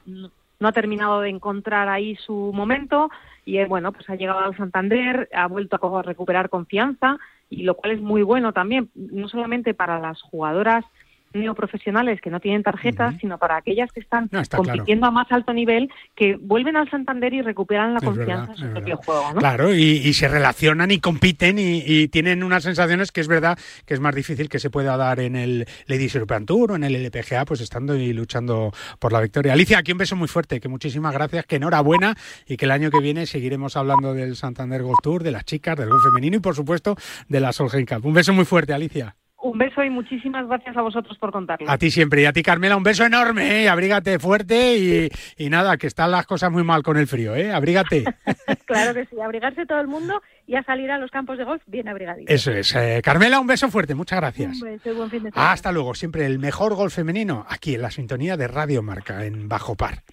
Speaker 10: no ha terminado de encontrar ahí su momento y eh, bueno, pues ha llegado al Santander, ha vuelto a recuperar confianza y lo cual es muy bueno también, no solamente para las jugadoras neoprofesionales que no tienen tarjetas, sino para aquellas que están compitiendo a más alto nivel, que vuelven al Santander y recuperan la confianza en su propio juego.
Speaker 2: Claro, y, se relacionan y compiten y, tienen unas sensaciones que es verdad que es más difícil que se pueda dar en el Ladies European Tour o en el LPGA, pues estando y luchando por la victoria. Alicia, aquí un beso muy fuerte, que muchísimas gracias, que enhorabuena y que el año que viene seguiremos hablando del Santander Golf Tour, de las chicas, del golf femenino y por supuesto de la Solheim Cup. Un beso muy fuerte, Alicia.
Speaker 10: Un beso y muchísimas gracias a vosotros por contarlo.
Speaker 2: A ti siempre y a ti Carmela un beso enorme, ¿eh? abrígate fuerte y, nada, que están las cosas muy mal con el frío, ¿eh? abrígate.
Speaker 9: claro que sí, abrigarse todo el mundo y a salir a los campos de golf bien abrigadito.
Speaker 2: Eso es. Eh, Carmela, un beso fuerte, muchas gracias.
Speaker 9: Un beso y buen fin de semana.
Speaker 2: Hasta luego, siempre el mejor golf femenino aquí en la sintonía de Radio Marca en Bajo Par.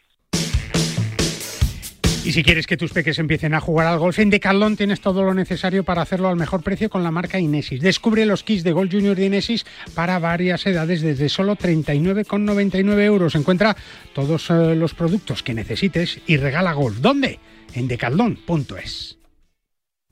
Speaker 2: Y si quieres que tus peques empiecen a jugar al golf, en Decathlon tienes todo lo necesario para hacerlo al mejor precio con la marca Inesis. Descubre los kits de Golf Junior de Inesis para varias edades desde solo 39,99 euros. Encuentra todos eh, los productos que necesites y regala golf. ¿Dónde? En decathlon.es.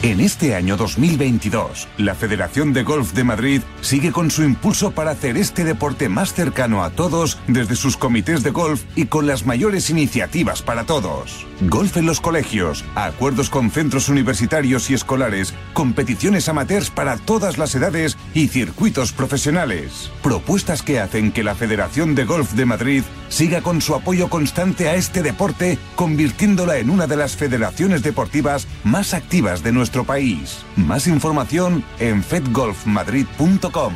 Speaker 3: En este año 2022, la Federación de Golf de Madrid sigue con su impulso para hacer este deporte más cercano a todos desde sus comités de golf y con las mayores iniciativas para todos. Golf en los colegios, acuerdos con centros universitarios y escolares, competiciones amateurs para todas las edades y circuitos profesionales. Propuestas que hacen que la Federación de Golf de Madrid siga con su apoyo constante a este deporte, convirtiéndola en una de las federaciones deportivas más activas de nuestro país. Más información en fedgolfmadrid.com.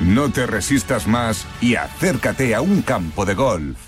Speaker 3: No te resistas más y acércate a un campo de golf.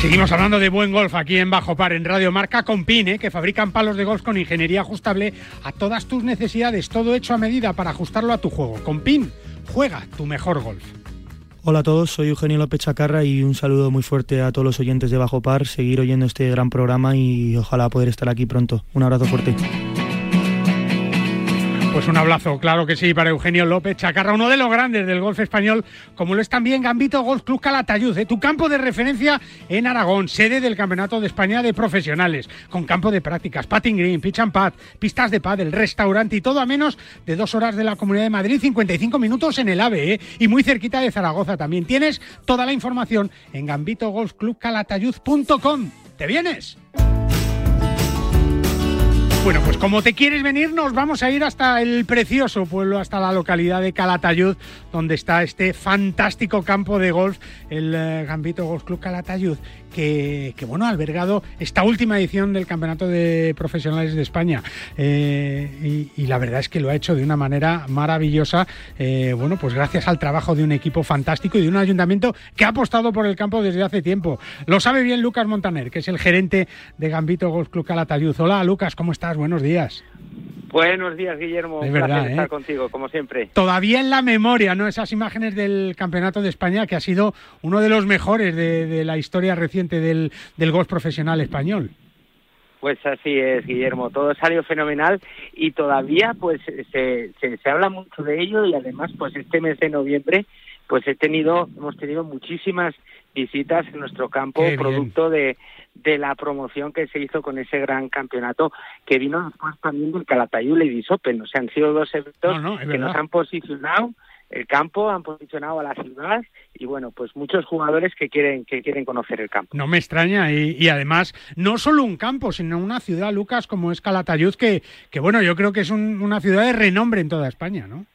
Speaker 2: Seguimos hablando de buen golf aquí en Bajo Par, en Radio Marca con Pine, que fabrican palos de golf con ingeniería ajustable a todas tus necesidades, todo hecho a medida para ajustarlo a tu juego. Con Pin, juega tu mejor golf.
Speaker 11: Hola a todos, soy Eugenio López Chacarra y un saludo muy fuerte a todos los oyentes de Bajo Par, seguir oyendo este gran programa y ojalá poder estar aquí pronto. Un abrazo fuerte.
Speaker 2: Pues un abrazo, claro que sí, para Eugenio López Chacarra, uno de los grandes del golf español, como lo es también Gambito Golf Club Calatayud, ¿eh? tu campo de referencia en Aragón, sede del Campeonato de España de Profesionales, con campo de prácticas, patting green, pitch and pad, pistas de pádel, restaurante y todo a menos de dos horas de la Comunidad de Madrid, 55 minutos en el AVE ¿eh? y muy cerquita de Zaragoza también. Tienes toda la información en gambitogolfclubcalatayud.com. ¿Te vienes? Bueno, pues como te quieres venir, nos vamos a ir hasta el precioso pueblo, hasta la localidad de Calatayud, donde está este fantástico campo de golf, el eh, Gambito Golf Club Calatayud, que, bueno, ha albergado esta última edición del Campeonato de Profesionales de España. Eh, y, y, la verdad es que lo ha hecho de una manera maravillosa, eh, bueno, pues gracias al trabajo de un equipo fantástico y de un ayuntamiento que ha apostado por el campo desde hace tiempo. Lo sabe bien Lucas Montaner, que es el gerente de Gambito Golf Club Calatayud. Hola, Lucas, ¿cómo estás? Buenos días.
Speaker 7: Buenos días, Guillermo.
Speaker 2: De verdad,
Speaker 7: estar
Speaker 2: ¿eh?
Speaker 7: contigo, como siempre.
Speaker 2: Todavía en la memoria, ¿no? Esas imágenes del Campeonato de España, que ha sido uno de los mejores de, de la historia reciente del, del golf profesional español.
Speaker 7: Pues así es, Guillermo. Todo salió fenomenal y todavía, pues, se, se, se habla mucho de ello y además, pues, este mes de noviembre, pues he tenido, hemos tenido muchísimas visitas en nuestro campo,
Speaker 2: Qué
Speaker 7: producto de, de la promoción que se hizo con ese gran campeonato que vino después también del Calatayud Ladies Open. O sea, han sido dos eventos
Speaker 2: No, no, es
Speaker 7: que
Speaker 2: verdad.
Speaker 7: nos han posicionado el campo, han posicionado a la ciudad y bueno, pues muchos jugadores que quieren que quieren conocer el campo.
Speaker 2: No me extraña y, y además no solo un campo, sino una ciudad, Lucas, como es Calatayud, que, que bueno, yo creo que es un- una ciudad de renombre en toda España, ¿no?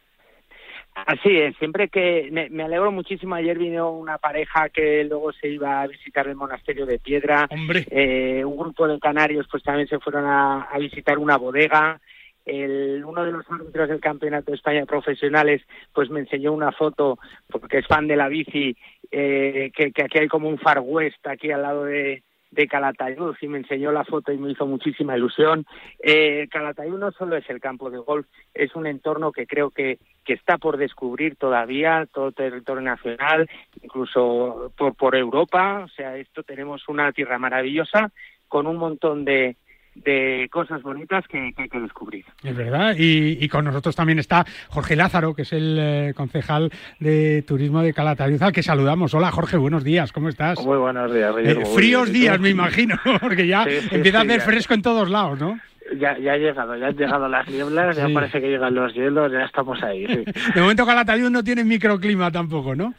Speaker 7: Así es, siempre que me, me alegro muchísimo. Ayer vino una pareja que luego se iba a visitar el monasterio de Piedra. Eh, un grupo de canarios pues también se fueron a, a visitar una bodega. El, uno de los árbitros del Campeonato de España Profesionales pues me enseñó una foto porque es fan de la bici eh, que, que aquí hay como un Far West aquí al lado de, de Calatayud y me enseñó la foto y me hizo muchísima ilusión. Eh, Calatayud no solo es el campo de golf, es un entorno que creo que, que está por descubrir todavía, todo territorio nacional, incluso por, por Europa. O sea, esto tenemos una tierra maravillosa con un montón de, de cosas bonitas que, que hay que descubrir.
Speaker 2: Es verdad, y, y con nosotros también está Jorge Lázaro, que es el eh, concejal de turismo de Calatayud, al que saludamos. Hola Jorge, buenos días, ¿cómo estás?
Speaker 12: Muy buenos días,
Speaker 2: Eh, fríos días, me imagino, porque ya
Speaker 12: Sí, sí,
Speaker 2: empieza a hacer
Speaker 12: ya.
Speaker 2: fresco en todos lados, ¿no?
Speaker 12: Ya, ya ha llegado, ya han llegado las nieblas, ya parece que llegan los hielos, ya estamos ahí. sí.
Speaker 2: De momento Calatayud no tiene microclima tampoco, ¿no?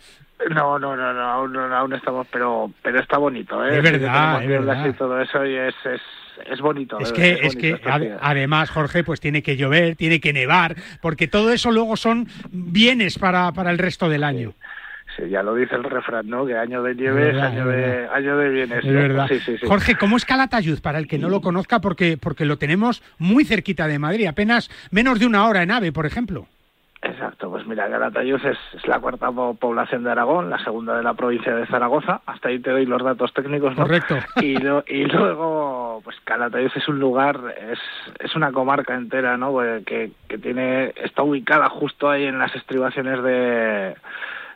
Speaker 12: No, no, no, no, aún, no, aún estamos, pero pero está bonito, ¿eh?
Speaker 2: Es verdad, es verdad.
Speaker 12: y todo eso y es, es, es bonito.
Speaker 2: Es que, es que
Speaker 12: bonito
Speaker 2: además, Jorge, pues tiene que llover, tiene que nevar, porque todo eso luego son bienes para, para el resto del año.
Speaker 12: Sí, ya lo dice el refrán, ¿no? Que año de nieve es año de, año de bienes.
Speaker 2: Es verdad.
Speaker 12: Sí, sí, sí.
Speaker 2: Jorge, ¿cómo es Calatayud para el que no lo conozca? Porque, porque lo tenemos muy cerquita de Madrid, apenas menos de una hora en AVE, por ejemplo.
Speaker 12: Exacto, pues mira, Calatayud es, es la cuarta po- población de Aragón, la segunda de la provincia de Zaragoza. Hasta ahí te doy los datos técnicos, ¿no?
Speaker 2: Correcto.
Speaker 12: Y, lo- y luego, pues Calatayud es un lugar, es, es una comarca entera, ¿no? Que, que tiene, está ubicada justo ahí en las estribaciones de,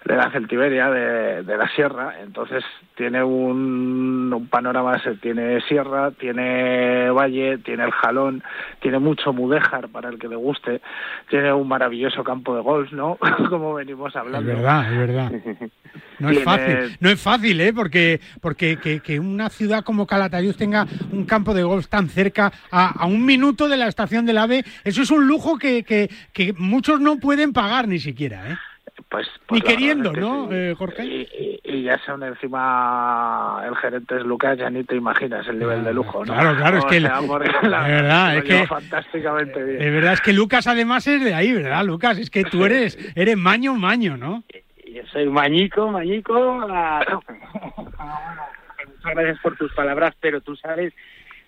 Speaker 12: de la Celtiberia, de, de la sierra. Entonces tiene un, un panorama, tiene sierra, tiene valle, tiene el jalón, tiene mucho mudéjar para el que le guste, tiene un maravilloso campo de golf, ¿no? Como venimos
Speaker 2: Es
Speaker 12: hablando.
Speaker 2: verdad, es verdad. No es fácil, no es fácil, ¿eh? Porque, porque que, que una ciudad como Calatayud tenga un campo de golf tan cerca, a, a un minuto de la estación del AVE, eso es un lujo que, que, que muchos no pueden pagar ni siquiera, ¿eh?
Speaker 12: Pues,
Speaker 2: Ni
Speaker 12: pues
Speaker 2: queriendo,
Speaker 12: es
Speaker 2: ¿no,
Speaker 12: sí.
Speaker 2: eh, Jorge?
Speaker 12: Y, y- y ya son encima el gerente es Lucas, ya ni te imaginas el nivel de lujo, ¿no?
Speaker 2: Claro, claro, es
Speaker 12: O
Speaker 2: que
Speaker 12: sea,
Speaker 2: el-
Speaker 12: la
Speaker 2: verdad, es que-
Speaker 12: fantásticamente bien.
Speaker 2: De verdad es que Lucas además es de ahí, ¿verdad, Lucas? Es que tú eres, eres maño, maño, ¿no?
Speaker 7: Yo soy mañico, mañico. a. Muchas gracias por tus palabras, pero tú sabes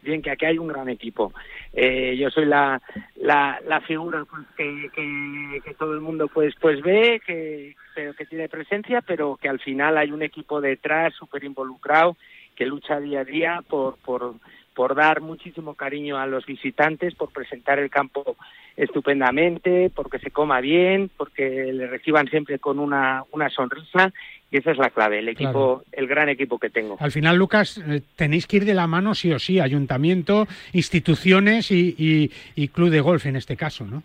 Speaker 7: bien que aquí hay un gran equipo. Eh, yo soy la, la, figura pues, que, que, todo el mundo pues pues ve, que, que tiene presencia, pero que al final hay un equipo detrás súper involucrado que lucha día a día por, por, por dar muchísimo cariño a los visitantes, por presentar el campo estupendamente, porque se coma bien, porque le reciban siempre con una, una sonrisa y esa es la clave, el equipo, el gran equipo que tengo.
Speaker 2: Al final, Lucas, eh, tenéis que ir de la mano sí o sí, ayuntamiento, instituciones y, y- y club de golf en este caso, ¿no?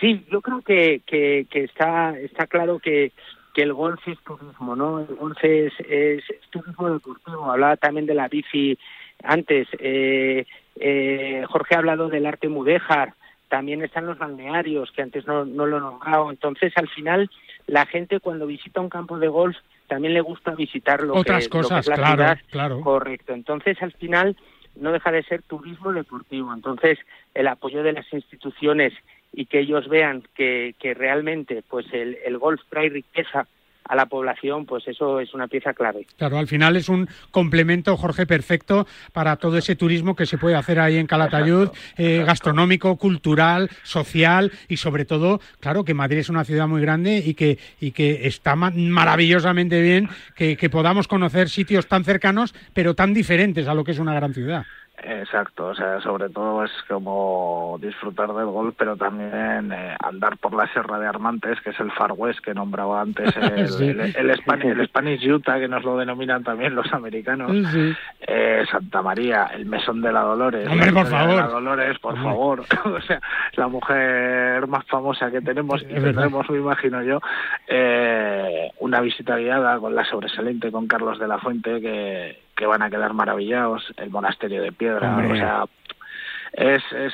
Speaker 13: Sí, yo creo que, que, que está, está claro que, que el golf es turismo, ¿no? El golf es, es, turismo deportivo. Hablaba también de la bici antes. Eh, eh, Jorge ha hablado del arte mudéjar. También están los balnearios, que antes no, no lo he nombrado. Entonces, al final, la gente cuando visita un campo de golf también le gusta visitar lo
Speaker 2: Otras
Speaker 13: que,
Speaker 2: cosas,
Speaker 13: lo que es la
Speaker 2: claro,
Speaker 13: ciudad.
Speaker 2: claro.
Speaker 13: Correcto. Entonces, al final, no deja de ser turismo deportivo. Entonces, el apoyo de las instituciones y que ellos vean que, que realmente pues el, el golf trae riqueza a la población, pues eso es una pieza clave.
Speaker 2: Claro, al final es un complemento, Jorge, perfecto para todo ese turismo que se puede hacer ahí en Calatayud, eh, gastronómico, cultural, social y sobre todo, claro, que Madrid es una ciudad muy grande y que, y que está ma- maravillosamente bien que, que podamos conocer sitios tan cercanos pero tan diferentes a lo que es una gran ciudad.
Speaker 12: Exacto, o sea, sobre todo es como disfrutar del golf, pero también eh, andar por la Sierra de Armantes, que es el Far West que nombraba antes el,
Speaker 2: Sí.
Speaker 12: el, el Spani- el Spanish Utah, que nos lo denominan también los americanos,
Speaker 2: Sí.
Speaker 12: eh, Santa María, el Mesón de la Dolores.
Speaker 2: Hombre, por
Speaker 12: de
Speaker 2: favor.
Speaker 12: la Dolores, por
Speaker 2: Hombre.
Speaker 12: favor. o sea, la mujer más famosa que tenemos y
Speaker 2: verdad.
Speaker 12: tendremos, me imagino yo, eh, una visita guiada con la sobresaliente con Carlos de la Fuente, que, que van a quedar maravillados, el monasterio de piedra,
Speaker 2: Hombre.
Speaker 12: o sea, es, es,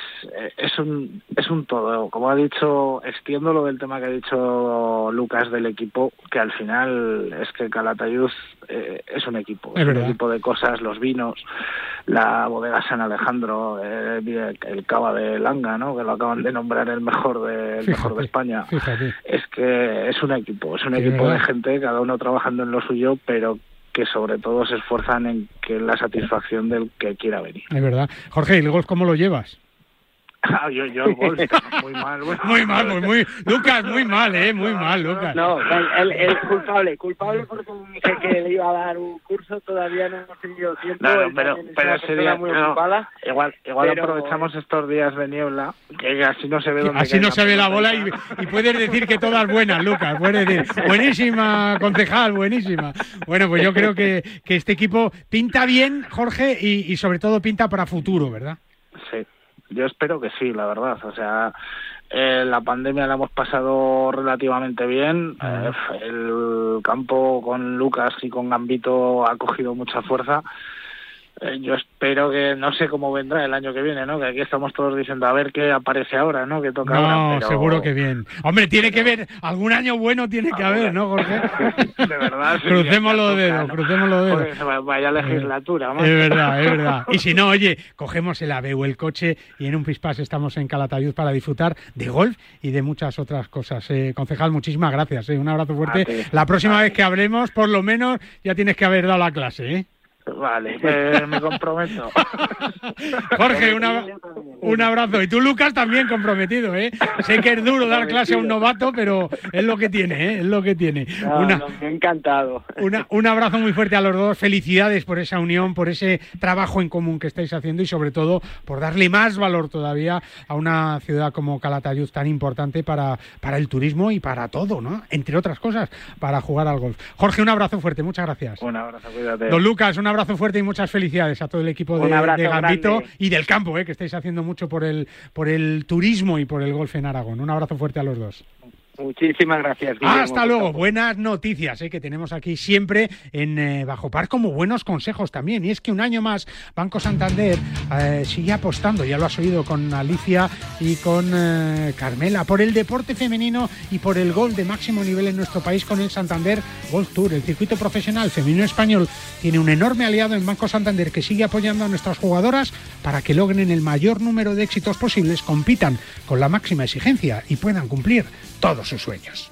Speaker 12: es, un, es un todo. Como ha dicho, extiendo lo del tema que ha dicho Lucas del equipo, que al final es que Calatayud eh, es un equipo,
Speaker 2: Es
Speaker 12: es, un equipo de cosas, los vinos, la bodega San Alejandro, eh, el, cava de Langa, ¿no? que lo acaban de nombrar el mejor de, el mejor de España.
Speaker 2: Fíjate.
Speaker 12: Es que es un equipo, es un
Speaker 2: Sí,
Speaker 12: equipo
Speaker 2: ¿verdad?
Speaker 12: de gente, cada uno trabajando en lo suyo, pero que sobre todo se esfuerzan en que la satisfacción del que quiera venir.
Speaker 2: Es verdad. Jorge, ¿y el golf cómo lo llevas?
Speaker 12: Ah, yo, yo muy mal. bueno.
Speaker 2: Muy mal, pues muy... Lucas, muy mal, ¿eh? Muy mal, Lucas.
Speaker 13: No, el, el- el culpable, culpable porque dije que le iba a dar un curso, todavía no hemos tenido tiempo.
Speaker 12: No, no,
Speaker 13: él
Speaker 12: pero,
Speaker 13: es
Speaker 12: pero día
Speaker 13: muy
Speaker 12: no,
Speaker 13: ocupada.
Speaker 12: igual, igual
Speaker 13: pero-
Speaker 12: aprovechamos estos días de niebla, que así no se ve dónde
Speaker 2: Así no se ve la bola y, y puedes decir que todas buenas, Lucas. Puedes decir, buenísima, concejal, buenísima. Bueno, pues yo creo que, que este equipo pinta bien, Jorge, y, y sobre todo pinta para futuro, ¿verdad?
Speaker 12: Yo espero que sí, la verdad. O sea, eh, la pandemia la hemos pasado relativamente bien. Eh, el campo con Lucas y con Gambito ha cogido mucha fuerza. Eh, yo espero que, no sé cómo vendrá el año que viene, ¿no? Que aquí estamos todos diciendo a ver qué aparece ahora, ¿no? Que toca
Speaker 2: No,
Speaker 12: ahora. Pero...
Speaker 2: seguro que bien. Hombre, tiene que ver, algún año bueno tiene que haber, ¿no, Jorge?
Speaker 12: De verdad. sí,
Speaker 2: Crucemos los dedos,
Speaker 12: ¿no?
Speaker 2: crucemos los dedos.
Speaker 12: Vaya legislatura,
Speaker 2: Es
Speaker 12: macho.
Speaker 2: verdad, es verdad. Y si no, oye, cogemos el AVE o el coche y en un pispás estamos en Calatayud para disfrutar de golf y de muchas otras cosas. Eh, concejal, muchísimas gracias. eh, Un abrazo fuerte. La próxima vez que hablemos, por lo menos, ya tienes que haber dado la clase. ¿eh?
Speaker 12: Vale, eh, me comprometo.
Speaker 2: Jorge, una- un abrazo. Y tú, Lucas, también comprometido. ¿eh? Sé que es duro dar clase a un novato, pero es lo que tiene, ¿eh? es lo que tiene.
Speaker 13: No,
Speaker 2: Una-
Speaker 13: encantado.
Speaker 2: Una- un abrazo muy fuerte a los dos. Felicidades por esa unión, por ese trabajo en común que estáis haciendo y sobre todo por darle más valor todavía a una ciudad como Calatayud tan importante para, para el turismo y para todo, ¿no? Entre otras cosas, para jugar al golf. Jorge, un abrazo fuerte. Muchas gracias.
Speaker 12: Un abrazo, cuídate.
Speaker 2: Don Lucas, un abrazo fuerte y muchas felicidades a todo el equipo de,
Speaker 13: abrazo
Speaker 2: de Gambito
Speaker 13: grande.
Speaker 2: y del campo, ¿eh? que estáis haciendo mucho por el, por el turismo y por el golf en Aragón. Un abrazo fuerte a los dos.
Speaker 13: Muchísimas gracias. Guillermo.
Speaker 2: Hasta luego. Buenas noticias eh, que tenemos aquí siempre en eh, Bajo Par como buenos consejos también. Y es que un año más Banco Santander eh, sigue apostando, ya lo has oído con Alicia y con eh, Carmela, por el deporte femenino y por el gol de máximo nivel en nuestro país con el Santander Golf Tour. El circuito profesional femenino español tiene un enorme aliado en Banco Santander que sigue apoyando a nuestras jugadoras para que logren el mayor número de éxitos posibles, compitan con la máxima exigencia y puedan cumplir todos sus sueños.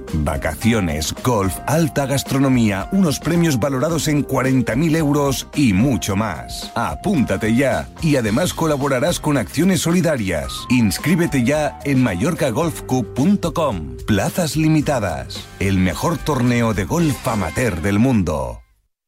Speaker 3: Vacaciones, golf, alta gastronomía, unos premios valorados en 40.000 euros y mucho más. Apúntate ya y además colaborarás con acciones solidarias. Inscríbete ya en mallorcagolfcup.com. Plazas limitadas. El mejor torneo de golf amateur del mundo.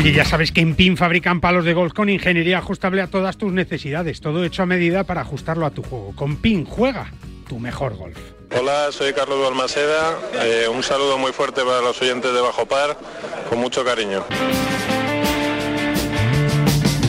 Speaker 2: Oye, ya sabes que en PIN fabrican palos de golf con ingeniería ajustable a todas tus necesidades, todo hecho a medida para ajustarlo a tu juego. Con PIN juega tu mejor golf.
Speaker 14: Hola, soy Carlos Balmaseda. Eh, un saludo muy fuerte para los oyentes de Bajo Par, con mucho cariño.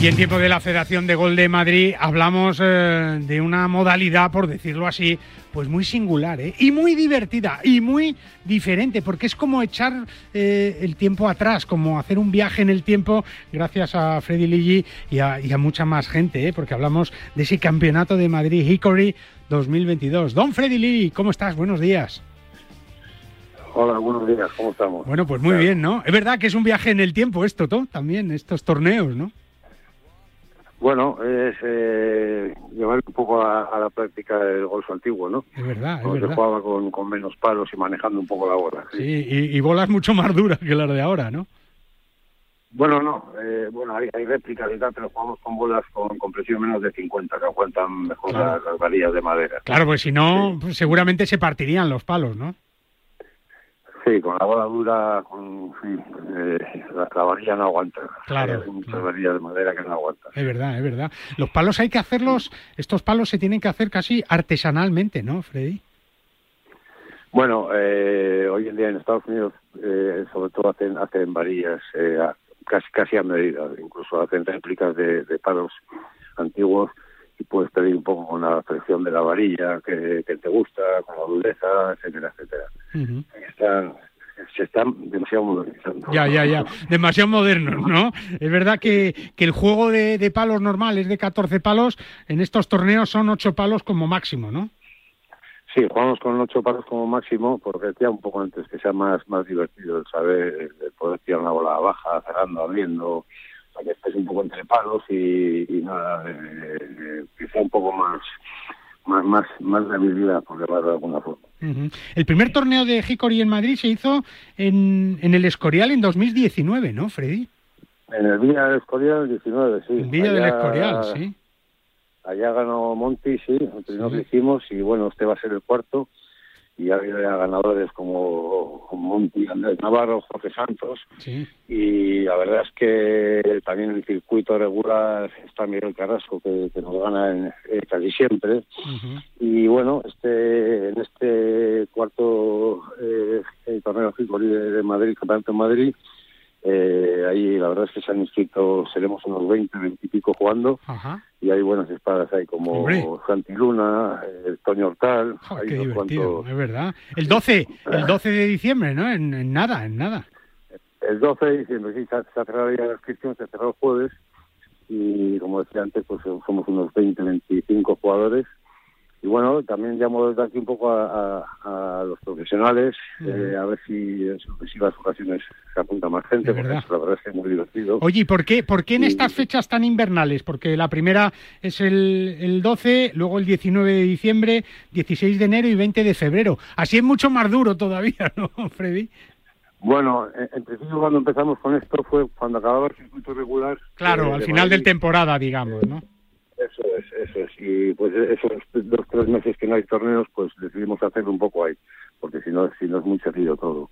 Speaker 2: Y en tiempo de la Federación de Gol de Madrid hablamos eh, de una modalidad, por decirlo así, pues muy singular ¿eh? y muy divertida y muy diferente, porque es como echar eh, el tiempo atrás, como hacer un viaje en el tiempo gracias a Freddy Ligi y a, y a mucha más gente, ¿eh? porque hablamos de ese campeonato de Madrid Hickory 2022. Don Freddy Ligi, ¿cómo estás? Buenos días.
Speaker 15: Hola, buenos días, ¿cómo estamos?
Speaker 2: Bueno, pues muy bien, ¿no? Es verdad que es un viaje en el tiempo esto, ¿no? También, estos torneos, ¿no?
Speaker 15: Bueno, es eh, llevar un poco a, a, la práctica el golf antiguo, ¿no?
Speaker 2: Es verdad, es
Speaker 15: Cuando
Speaker 2: verdad.
Speaker 15: se jugaba con, con, menos palos y manejando un poco la bola.
Speaker 2: Sí, y, y, bolas mucho más duras que las de ahora, ¿no?
Speaker 15: Bueno, no, eh, bueno, hay, hay, réplicas y tal, pero jugamos con bolas con, con presión menos de 50, que aguantan mejor claro. las, las, varillas de madera.
Speaker 2: Claro, pues si no, sí. seguramente se partirían los palos, ¿no?
Speaker 15: Sí, con la bola dura, con, sí, eh, la, la, varilla no aguanta.
Speaker 2: Claro.
Speaker 15: Hay muchas
Speaker 2: claro.
Speaker 15: varillas de madera que no aguantan.
Speaker 2: Es verdad, es verdad. Los palos hay que hacerlos, estos palos se tienen que hacer casi artesanalmente, ¿no, Freddy?
Speaker 15: Bueno, eh, hoy en día en Estados Unidos, eh, sobre todo hacen, hacen varillas eh, casi, casi a medida, incluso hacen réplicas de, de palos antiguos y puedes pedir un poco con la presión de la varilla que, que te gusta, con la dureza, etcétera, etcétera. Uh -huh. Se están demasiado modernizando.
Speaker 2: Ya, ya, ya. Demasiado modernos, ¿no? Es verdad que, que el juego de, de, palos normales de 14 palos, en estos torneos son 8 palos como máximo, ¿no?
Speaker 15: Sí, jugamos con 8 palos como máximo, porque decía un poco antes que sea más, más divertido el saber, el poder tirar una bola baja, cerrando, abriendo, para que estés un poco entre palos y, y nada, eh, quizá un poco más más más más de habilidad, por llamarlo de alguna forma.
Speaker 2: Uh -huh. El primer torneo de Hickory en Madrid se hizo en, en el Escorial en 2019, ¿no, Freddy?
Speaker 15: En el Villa del Escorial 19, sí.
Speaker 2: En Villa allá, del Escorial, sí.
Speaker 15: Allá ganó Monty, sí, el primero sí. que hicimos, y bueno, este va a ser el cuarto y ha habido ya ganadores como, como Monti, Andrés Navarro, Jorge Santos.
Speaker 2: Sí.
Speaker 15: Y la verdad es que también en el circuito regular está Miguel Carrasco, que, que nos gana en, eh, casi siempre.
Speaker 2: Uh -huh.
Speaker 15: Y bueno, este en este cuarto eh, torneo de, de Madrid, Campeonato de Madrid, eh, ahí la verdad es que se han inscrito, seremos unos 20, 20 y pico jugando.
Speaker 2: Ajá.
Speaker 15: Y hay buenas espadas ahí como
Speaker 2: Hombre.
Speaker 15: Santi Luna, eh, Toño Hortal.
Speaker 2: Oh,
Speaker 15: hay
Speaker 2: qué
Speaker 15: unos
Speaker 2: divertido,
Speaker 15: cuantos...
Speaker 2: es verdad. El 12, el 12 de diciembre, ¿no? En, en nada, en nada.
Speaker 15: el 12 de diciembre, sí, se ha, se ha cerrado ya la inscripción, se ha cerrado el jueves y como decía antes, pues somos unos 20, 25 jugadores y bueno, también llamo desde aquí un poco a, a, a los profesionales, eh, a ver si en sucesivas ocasiones se apunta más gente, porque eso, la verdad es que es muy divertido.
Speaker 2: Oye, ¿y por qué, por qué en
Speaker 15: Y-
Speaker 2: estas fechas tan invernales? Porque la primera es el, el 12, luego el 19 de diciembre, 16 de enero y 20 de febrero. Así es mucho más duro todavía, ¿no, Freddy?
Speaker 15: Bueno, en, principio cuando empezamos con esto fue cuando acababa el circuito regular.
Speaker 2: Claro,
Speaker 15: eh,
Speaker 2: al
Speaker 15: de
Speaker 2: final del
Speaker 15: Madrid.
Speaker 2: temporada, digamos, ¿no?
Speaker 15: Eso es, eso es. Y pues esos dos, tres meses que no hay torneos, pues decidimos hacerlo un poco ahí, porque si no, si no es muy seguido todo.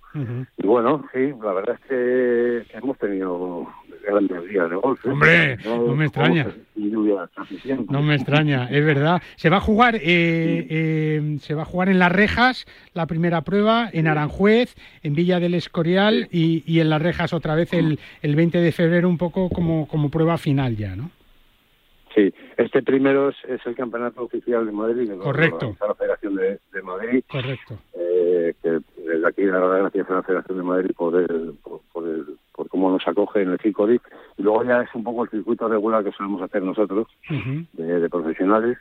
Speaker 15: Y bueno, sí, la verdad es que, hemos tenido grandes días de golf. ¿eh?
Speaker 2: Hombre, no me extraña.
Speaker 15: Lluvia.
Speaker 2: No me extraña, es verdad. Se va a jugar, eh, eh, se va a jugar en Las Rejas la primera prueba, en Aranjuez, en Villa del Escorial y, y en Las Rejas otra vez el, el 20 de febrero un poco como, como prueba final ya, ¿no?
Speaker 15: Sí, este primero es, es el campeonato oficial de Madrid, que
Speaker 2: Correcto.
Speaker 15: la Federación de, de Madrid.
Speaker 2: Correcto.
Speaker 15: eh, que desde aquí dar las gracias a la Federación de Madrid por, el, por, por, el, por cómo nos acoge en el Cicoric. Y luego ya es un poco el circuito regular que solemos hacer nosotros, de, de profesionales.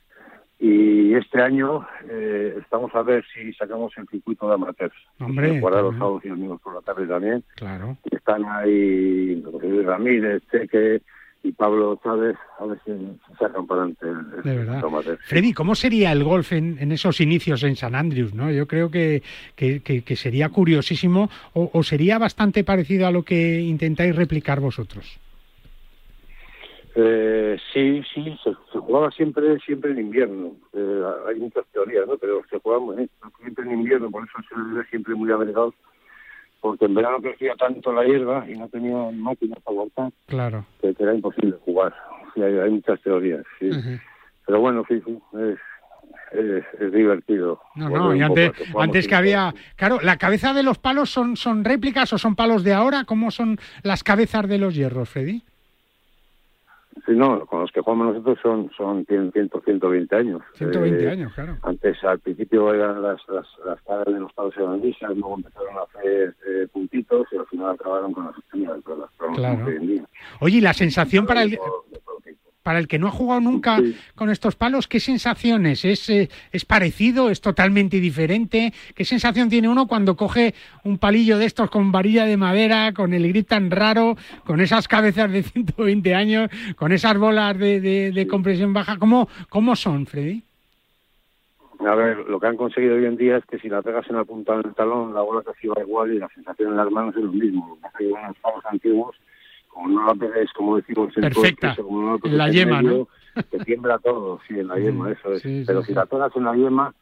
Speaker 15: Y este año eh, estamos a ver si sacamos el circuito de amateurs.
Speaker 2: Hombre,
Speaker 15: Guardar los sábados y domingos por la tarde también.
Speaker 2: Claro.
Speaker 15: Y están ahí Ramírez, Cheque y Pablo Chávez, a ver si, sacan para adelante el, el
Speaker 2: De verdad.
Speaker 15: circuito amateur.
Speaker 2: Freddy, ¿cómo sería el golf en, en esos inicios en San Andrews? ¿no? Yo creo que, que, que- que sería curiosísimo o, o sería bastante parecido a lo que intentáis replicar vosotros.
Speaker 15: Eh, sí, sí, se, se jugaba siempre siempre en invierno. Eh, hay muchas teorías, ¿no? Pero se jugaba eh, siempre en invierno, por eso se ve siempre muy agregado, porque en verano crecía tanto la hierba y no tenía máquinas para aguantar
Speaker 2: Claro.
Speaker 15: que, era imposible jugar. Hay, hay muchas teorías, sí. Pero bueno, sí, sí, es, es, es divertido.
Speaker 2: No, no, y antes, antes que había... Claro, ¿la cabeza de los palos son, son réplicas o son palos de ahora? ¿Cómo son las cabezas de los hierros, Freddy?
Speaker 15: Sí, no, con los que jugamos nosotros son, son 100, 100, 120 años.
Speaker 2: 120
Speaker 15: Eh,
Speaker 2: años, claro.
Speaker 15: Antes, al principio, eran las, las, las caras de los palos eran lisas, luego empezaron a hacer eh, puntitos y al final acabaron con las extremidades, pero las pruebas
Speaker 2: Claro.
Speaker 15: hoy en día.
Speaker 2: Oye, ¿y la sensación para el, para el que no ha jugado nunca con estos palos, qué sensaciones? ¿Es, eh, ¿Es parecido? ¿Es totalmente diferente? ¿Qué sensación tiene uno cuando coge un palillo de estos con varilla de madera, con el grip tan raro, con esas cabezas de 120 años, con esas bolas de, de- de compresión baja? ¿Cómo, ¿Cómo son, Freddy?
Speaker 15: A ver, lo que han conseguido hoy en día es que si la pegas en la punta del talón, la bola casi va igual y la sensación en las manos es lo mismo. Lo que los palos antiguos, como no la pegues, como decimos, en todo el
Speaker 2: Perfecta.
Speaker 15: piso, como no la
Speaker 2: En la yema,
Speaker 15: medio,
Speaker 2: ¿no?
Speaker 15: Te tiembla todo, sí, en la yema, eso es.
Speaker 2: sí,
Speaker 15: Pero si la pegas en la yema,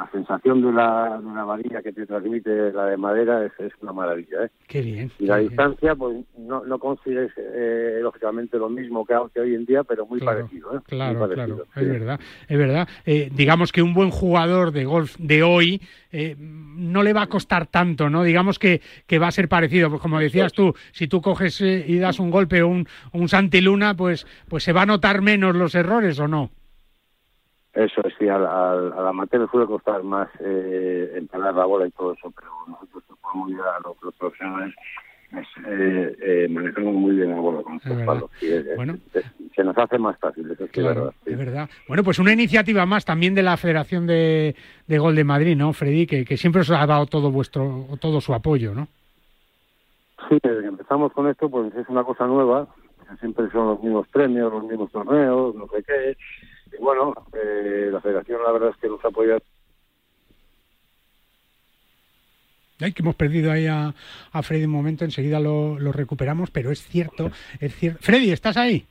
Speaker 15: la sensación de la, de la varilla que te transmite la de madera es, es una maravilla, ¿eh?
Speaker 2: Qué bien.
Speaker 15: Y la
Speaker 2: qué bien.
Speaker 15: distancia, pues no, no consigues, eh, lógicamente, lo mismo que, que hoy en día, pero muy
Speaker 2: Claro,
Speaker 15: parecido, ¿eh?
Speaker 2: Claro,
Speaker 15: Muy parecido,
Speaker 2: claro, es verdad, es verdad. Eh, digamos que un buen jugador de golf de hoy eh, no le va a costar tanto, ¿no? Digamos que, que va a ser parecido, pues como decías tú, si tú coges eh, y das un golpe o un, un santiluna, pues, pues se va a notar menos los errores o no.
Speaker 15: Eso es, sí, al, al, al amateur le suele costar más eh, empalar la bola y todo eso, pero nosotros que jugamos ya los, los profesionales es, eh, eh, manejamos muy bien la bola con estos palos. es-
Speaker 2: Bueno.
Speaker 15: se nos hace más fácil, eso es
Speaker 2: Claro,
Speaker 15: verdad. sí.
Speaker 2: es verdad. Bueno, pues una iniciativa más también de la Federación de, de Gol de Madrid, ¿no, Freddy? Que, que siempre os ha dado todo vuestro, todo su apoyo, ¿no?
Speaker 15: Sí, desde que empezamos con esto, pues es una cosa nueva, siempre son los mismos premios, los mismos torneos, no sé qué. Bueno, eh, la federación la verdad es que nos apoya
Speaker 2: Ay, que hemos perdido ahí a, a Freddy un momento, enseguida lo, lo recuperamos, pero es cierto, es cierto. Freddy, ¿estás ahí?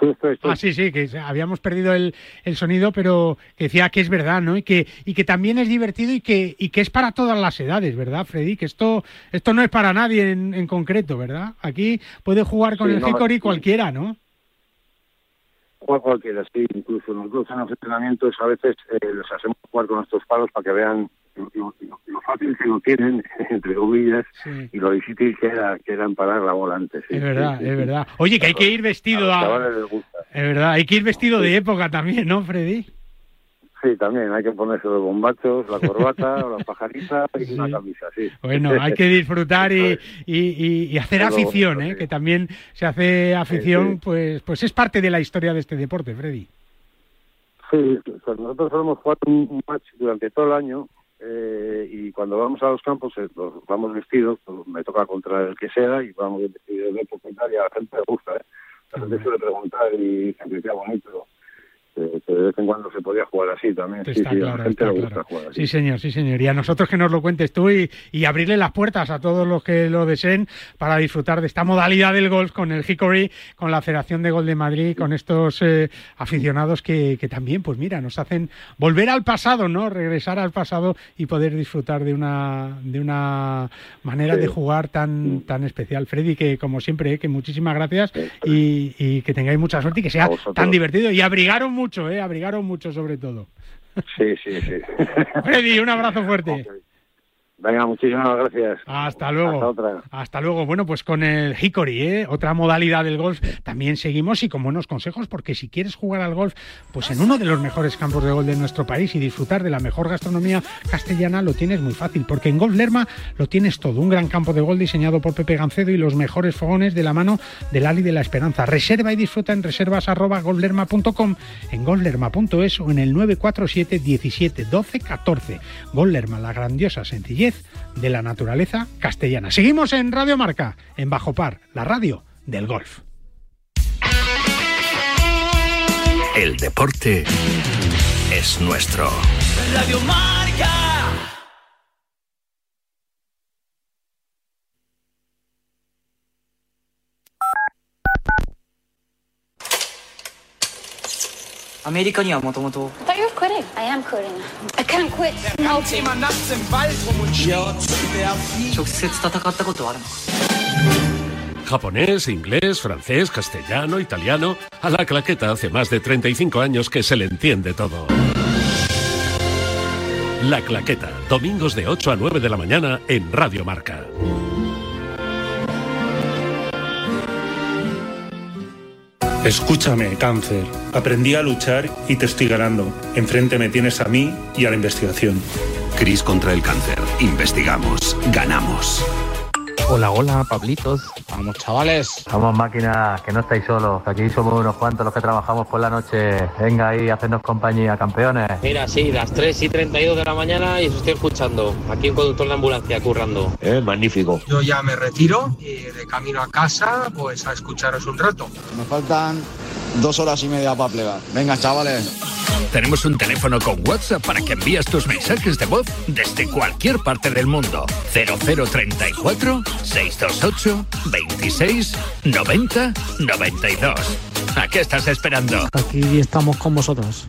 Speaker 15: Sí, estoy, estoy.
Speaker 2: Ah, sí, sí, que habíamos perdido el, el sonido, pero decía que es verdad, ¿no? Y que, y que también es divertido y que, y que es para todas las edades, ¿verdad, Freddy? Que esto, esto no es para nadie en, en concreto, ¿verdad? Aquí puede jugar con
Speaker 15: Sí,
Speaker 2: el
Speaker 15: no,
Speaker 2: Hickory
Speaker 15: sí.
Speaker 2: cualquiera, ¿no?
Speaker 15: Jugar cualquiera, sí, incluso nosotros en los entrenamientos a veces eh, les hacemos jugar con estos palos para que vean lo, lo- lo- lo fácil que lo tienen, entre comillas,
Speaker 2: Sí.
Speaker 15: y lo difícil que era, que era emparar la bola antes. sí,
Speaker 2: Es verdad,
Speaker 15: sí,
Speaker 2: es verdad. Oye, que hay que ir vestido
Speaker 15: A
Speaker 2: a...
Speaker 15: los chavales les gusta.
Speaker 2: Es verdad, hay que ir vestido de época también, ¿no, Freddy?
Speaker 15: Sí, también hay que ponerse los bombachos, la corbata, o la pajarita y una camisa, sí.
Speaker 2: Bueno, hay que disfrutar y, y, y hacer
Speaker 15: Algo
Speaker 2: afición, ¿eh? que también se hace afición, pues, pues es parte de la historia de este deporte, Freddy.
Speaker 15: Sí, pues nosotros solemos jugar un, match durante todo el año eh, y cuando vamos a los campos eh, los vamos vestidos, pues, me toca contra el que sea y vamos vestidos de tal, y a la gente le gusta. ¿eh? La gente suele preguntar y siempre queda bonito. Eh, que de vez en cuando se podía jugar así también. Sí,
Speaker 2: Está
Speaker 15: sí,
Speaker 2: claro, está
Speaker 15: gusta
Speaker 2: claro.
Speaker 15: jugar así.
Speaker 2: Sí, señor, sí, señor. Y a nosotros que nos lo cuentes tú y, y abrirle las puertas a todos los que lo deseen para disfrutar de esta modalidad del golf con el Hickory, con la Federación de Gol de Madrid, con estos eh, aficionados que, que también, pues mira, nos hacen volver al pasado, ¿no? Regresar al pasado y poder disfrutar de una, de una manera
Speaker 15: Sí.
Speaker 2: de jugar tan, tan especial. Freddy, que como siempre, eh, que muchísimas gracias y, y que tengáis mucha suerte y que sea tan divertido. Y abrigaron mucho, ¿eh? Abrigaron mucho sobre todo.
Speaker 15: Sí, sí, sí.
Speaker 2: Freddy, un abrazo fuerte.
Speaker 15: Venga, muchísimas gracias.
Speaker 2: Hasta luego.
Speaker 15: Hasta otra.
Speaker 2: Hasta luego. Bueno, pues con el Hickory, ¿eh? otra modalidad del golf, también seguimos y con buenos consejos, porque si quieres jugar al golf, pues en uno de los mejores campos de golf de nuestro país y disfrutar de la mejor gastronomía castellana, lo tienes muy fácil, porque en Golf Lerma lo tienes todo. Un gran campo de golf diseñado por Pepe Gancedo y los mejores fogones de la mano del Ali de la Esperanza. Reserva y disfruta en reservas arroba golflerma.com, en golflerma.es o en el 947 17 12 14. Gol Lerma, la grandiosa sencillez de la naturaleza castellana. Seguimos en Radio Marca, en Bajo Par, la radio del golf.
Speaker 16: El deporte es nuestro.
Speaker 17: Radio Marca.
Speaker 18: I thought you were quitting. I am quitting. I can't quit smoking. 直接戦ったことはあるの
Speaker 19: Japonés, inglés, francés, castellano, italiano. A la claqueta hace más de 35 años que se le entiende todo. La claqueta, domingos de 8 a 9 de la mañana en Radio Marca.
Speaker 20: Escúchame, cáncer. Aprendí a luchar y te estoy ganando. Enfrente me tienes a mí y a la investigación.
Speaker 16: Cris contra el cáncer. Investigamos. Ganamos.
Speaker 21: Hola, hola, Pablitos. Vamos, chavales. Vamos, máquina, que no estáis solos. Aquí somos unos cuantos los que trabajamos por la noche. Venga ahí, hacernos compañía, campeones.
Speaker 22: Mira, sí, las 3 y 32 de la mañana y os estoy escuchando. Aquí un conductor de ambulancia currando.
Speaker 21: Eh, magnífico.
Speaker 23: Yo ya me retiro y de camino a casa, pues a escucharos un rato.
Speaker 24: Me faltan dos horas y media para plegar. Venga, chavales.
Speaker 16: Tenemos un teléfono con WhatsApp para que envíes tus mensajes de voz desde cualquier parte del mundo. 0034 628 26 90 92. ¿A qué estás esperando?
Speaker 21: Aquí estamos con vosotros.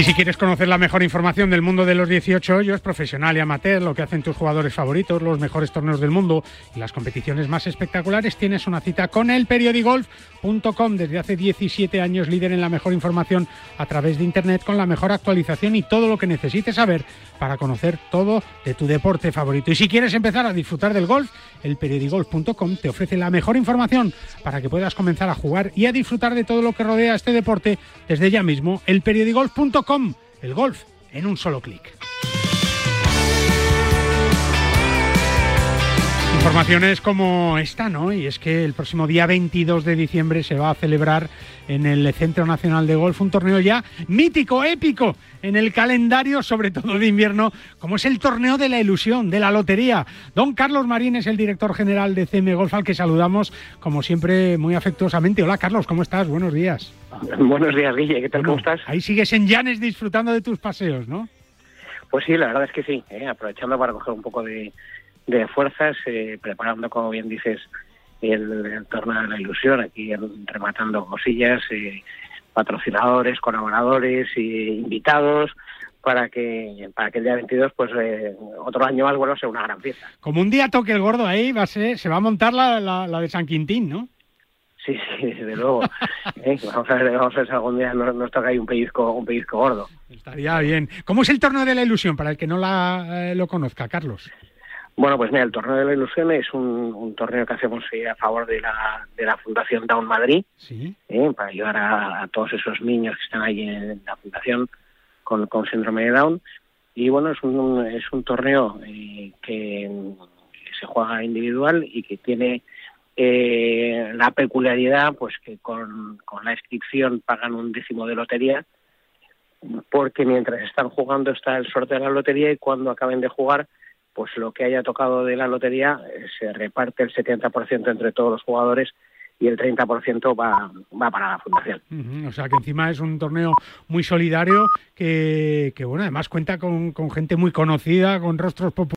Speaker 2: Y si quieres conocer la mejor información del mundo de los 18 hoyos, profesional y amateur, lo que hacen tus jugadores favoritos, los mejores torneos del mundo y las competiciones más espectaculares, tienes una cita con el periodigolf.com. Desde hace 17 años líder en la mejor información a través de Internet con la mejor actualización y todo lo que necesites saber para conocer todo de tu deporte favorito. Y si quieres empezar a disfrutar del golf, el periodigolf.com te ofrece la mejor información para que puedas comenzar a jugar y a disfrutar de todo lo que rodea este deporte desde ya mismo. El periodigolf.com, el golf en un solo clic. Informaciones como esta, ¿no? Y es que el próximo día 22 de diciembre se va a celebrar en el Centro Nacional de Golf un torneo ya mítico, épico en el calendario, sobre todo de invierno, como es el torneo de la ilusión, de la lotería. Don Carlos Marín es el director general de CM Golf, al que saludamos, como siempre, muy afectuosamente. Hola, Carlos, ¿cómo estás? Buenos días.
Speaker 25: Buenos días, Guille, ¿qué tal? ¿Cómo estás?
Speaker 2: Ahí sigues en Llanes disfrutando de tus paseos, ¿no?
Speaker 25: Pues sí, la verdad es que sí, ¿eh? aprovechando para coger un poco de, de fuerzas, eh, preparando, como bien dices, el, torneo de la ilusión, aquí rematando cosillas, eh, patrocinadores, colaboradores e invitados para que para que el día 22 pues eh, otro año más vuelva a ser una gran fiesta.
Speaker 2: Como un día toque el gordo ahí va a ser, se va a montar la, la, de San Quintín, ¿no?
Speaker 25: Sí, sí, desde luego. vamos a ver, vamos a ver si algún día nos, toca ahí un pellizco, un pellizco gordo.
Speaker 2: Estaría bien. ¿Cómo es el torneo de la ilusión para el que no la, lo conozca, Carlos?
Speaker 25: Bueno, pues mira, el Torneo de la Ilusión es un, torneo que hacemos eh, a favor de la, de la Fundación Down Madrid, eh, para ayudar a, todos esos niños que están ahí en la Fundación con, síndrome de Down. Y bueno, es un, es un torneo eh, que se juega individual y que tiene la peculiaridad pues que con, con la inscripción pagan un décimo de lotería porque mientras están jugando está el sorteo de la lotería y cuando acaben de jugar pues lo que haya tocado de la lotería eh, se reparte el 70% entre todos los jugadores y el 30% va, va para la fundación.
Speaker 2: O sea que encima es un torneo muy solidario que, que bueno, además cuenta con, con gente muy conocida, con rostros populares